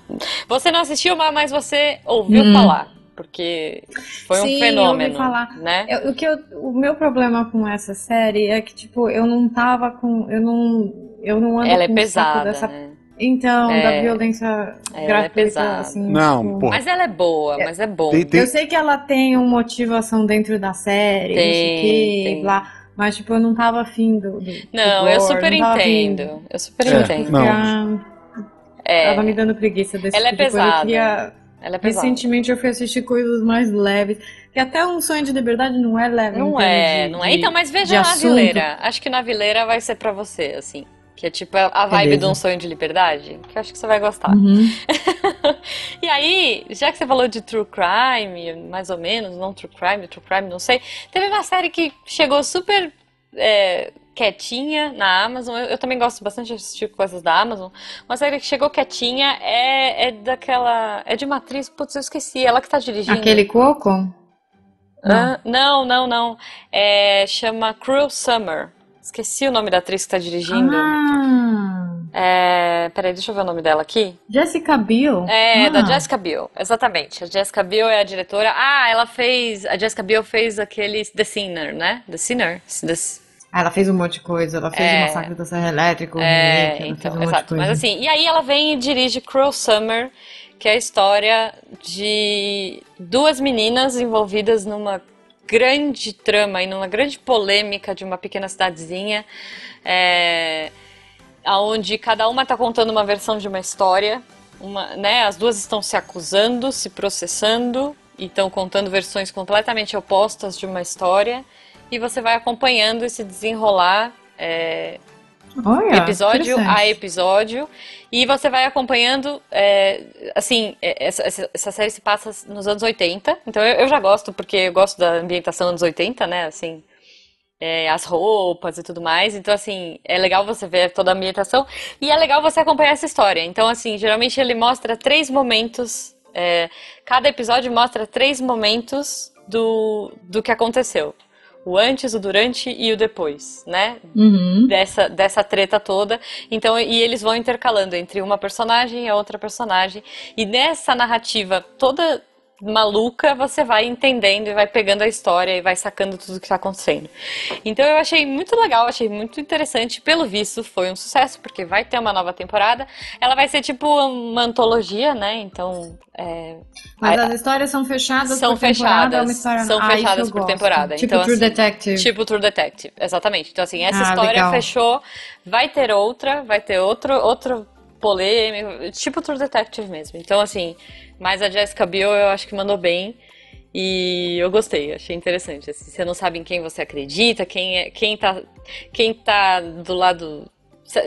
Você não assistiu, mas- mas você ouviu Hum. falar, porque foi um Sim, eu ouvi fenômeno, falar. né? Eu- o, que eu- o meu problema com essa série é que, tipo, eu não tava com. Eu não. Eu não ando Ela é pesada, dessa. né? Então, É. da violência Ela é gratuita, pesada. assim. Não, tipo. Mas ela é boa, mas é bom. Tem- tem- Eu sei que ela tem uma motivação dentro da série, não sei Tem, o quê, tem. blá. Mas, tipo, eu não tava afim do. do Não, do eu gore, super não entendo. Eu super É, entendo. não. Ficar- É, Tava me dando preguiça desse Ela é tipo de coisa. Eu pesada. queria... ela é pesada. Recentemente eu fui assistir coisas mais leves. Que até um sonho de liberdade não é leve. Não é, de- não é. Então, mas veja na assunto. Vileira. Acho que na Vileira vai ser pra você, assim. Que é tipo a a vibe Beleza. de um sonho de liberdade. Que eu acho que você vai gostar. Uhum. E aí, já que você falou de true crime, mais ou menos, não true crime, true crime, não sei. Teve uma série que chegou super é, quietinha na Amazon. Eu, eu também gosto bastante de assistir coisas da Amazon. Uma série que chegou quietinha é, é daquela. É de uma atriz, putz, eu esqueci. Ela que tá dirigindo. Aquele coco? Hã? Não, não, não. É, chama Cruel Summer. Esqueci o nome da atriz que tá dirigindo. Ah, É, peraí, deixa eu ver o nome dela aqui. Jessica Biel? É, Ah, da Jessica Biel, exatamente. A Jessica Biel é a diretora. Ah, ela fez. A Jessica Biel fez aquele The Sinner, né? The Sinner. The- Ah, Ela fez um monte de coisa. Ela fez É. o Massacre da Serra Elétrica, o É, ela então, um exato. Mas assim, e aí ela vem e dirige Cruel Summer, que é a história de duas meninas envolvidas numa grande trama e numa grande polêmica de uma pequena cidadezinha, é, onde cada uma está contando uma versão de uma história, uma, né, as duas estão se acusando, se processando e estão contando versões completamente opostas de uma história, e você vai acompanhando esse desenrolar é, Olha, episódio a episódio. E você vai acompanhando é, assim é, essa, essa, essa série se passa nos anos 80 então eu, eu já gosto porque eu gosto da ambientação anos 80 né? Assim é, as roupas e tudo mais. Então assim é legal você ver toda a ambientação. E é legal você acompanhar essa história. Então assim geralmente ele mostra três momentos é, cada episódio mostra três momentos do, do que aconteceu o antes, o durante e o depois, né? Uhum. dessa, dessa treta toda. Então, e eles vão intercalando entre uma personagem e a outra personagem. E nessa narrativa toda maluca, você vai entendendo e vai pegando a história e vai sacando tudo que está acontecendo. Então eu achei muito legal, achei muito interessante. Pelo visto, foi um sucesso, porque vai ter uma nova temporada. Ela vai ser tipo uma antologia, né? Então. é, Mas as histórias são fechadas São por temporada, fechadas, é uma história... são Ah, fechadas por gosto. temporada, Tipo então, True assim, Detective. Tipo True Detective, exatamente. Então, assim, essa Ah, história legal. fechou, vai ter outra, vai ter outro, outro polêmico, tipo True Detective mesmo. Então, assim, mas a Jessica Biel eu acho que mandou bem. E eu gostei, achei interessante. assim, você não sabe em quem você acredita, quem é, quem tá, quem tá do lado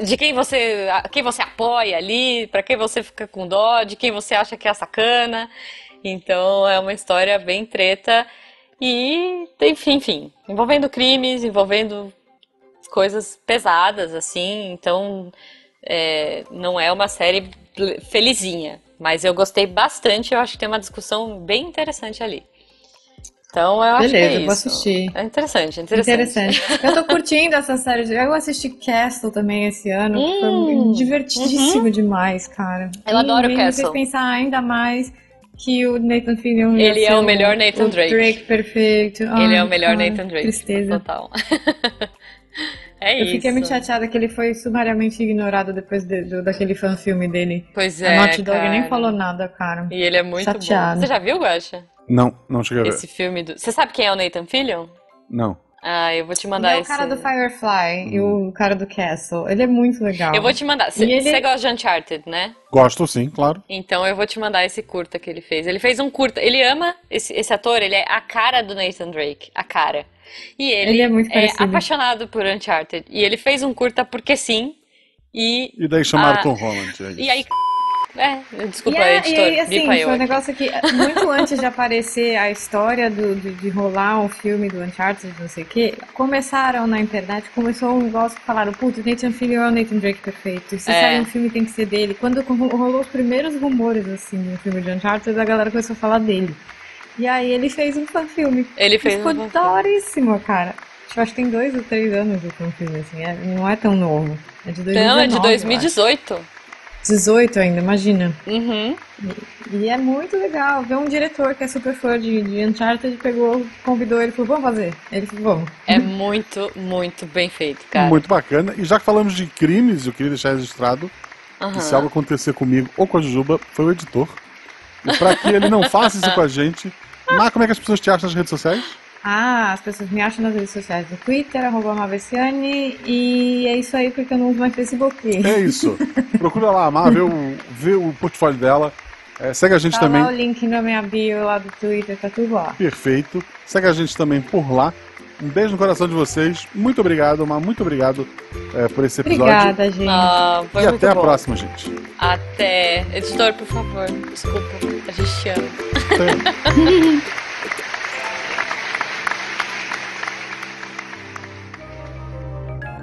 de quem você, quem você apoia ali, pra quem você fica com dó, de quem você acha que é sacana. Então é uma história bem treta e, enfim, enfim, envolvendo crimes, envolvendo coisas pesadas, assim. Então é, não é uma série felizinha, mas eu gostei bastante. Eu acho que tem uma discussão bem interessante ali. Então eu acho que é Beleza, isso. vou assistir. É interessante, interessante. Interessante. Eu tô curtindo essa série. de- Eu assisti Castle também esse ano, que foi Hum, divertidíssimo demais, cara. Eu adoro e, Castle. Me fez pensar ainda mais que o Nathan Fillion ia Ele é o melhor Nathan o Drake. perfeito. Ele é Ai, o melhor ai, Nathan Drake. Tristeza. Total. é Eu isso. fiquei muito chateada que ele foi sumariamente ignorado depois de- do, daquele fan-filme dele. Pois a é, Naughty Dog nem falou nada, cara. E ele é muito Chateado. bom. Você já viu, Guaxa? Não, não cheguei a ver. Esse filme do... Você sabe quem é o Nathan Fillion? Não. Ah, eu vou te Ele mandar é o esse... cara do Firefly e o cara do Castle. Ele é muito legal. Eu vou te mandar. Você ele- gosta de Uncharted, né? Gosto sim, claro. Então eu vou te mandar esse curta que ele fez. Ele fez um curta. Ele ama esse, esse ator, ele é a cara do Nathan Drake. A cara. E ele, Ele é muito parecido. apaixonado por Uncharted. E ele fez um curta porque sim. E, e daí chamaram a... Tom Holland. É e aí é, desculpa, e é, editor. E, assim, foi um negócio que, muito antes de aparecer a história do, de, de rolar um filme do Uncharted, não sei o quê, começaram na internet, começou um negócio que falaram, putz, Nathan Fillion é o Nathan Drake perfeito. Se é. sai um filme, tem que ser dele. Quando rolou os primeiros rumores, assim, no filme de Uncharted, a galera começou a falar dele. E aí ele fez um fã-filme. Ele fez Ficou um daoríssimo, cara. Acho que tem dois ou três anos o fã-filme, assim. É, não é tão novo. É de 2019, Não, é de 2018. 18 ainda, imagina. Uhum. E, e, é muito legal ver um diretor que é super fã de, de Uncharted pegou, convidou ele e falou, vamos fazer. Ele falou, vamos. É muito, muito bem feito, cara. Muito bacana. E já que falamos de crimes, eu queria deixar registrado uhum. que se algo acontecer comigo ou com a Jujuba, foi o editor. E pra que ele não faça isso com a gente, mas como é que as pessoas te acham nas redes sociais? Ah, as pessoas me acham nas redes sociais do Twitter, arroba Maveciane, e é isso aí porque eu não uso mais Facebook. É isso. Procura lá, Mar, vê o, vê o portfólio dela. É, segue a gente tá também. Lá o link na minha bio lá do Twitter, tá tudo lá. Perfeito. Segue a gente também por lá. Um beijo no coração de vocês. Muito obrigado, Mar. Muito obrigado é, por esse episódio. Obrigada, gente. Ah, e até a próxima, gente. Até. Editor, por favor. Desculpa. A gente te ama.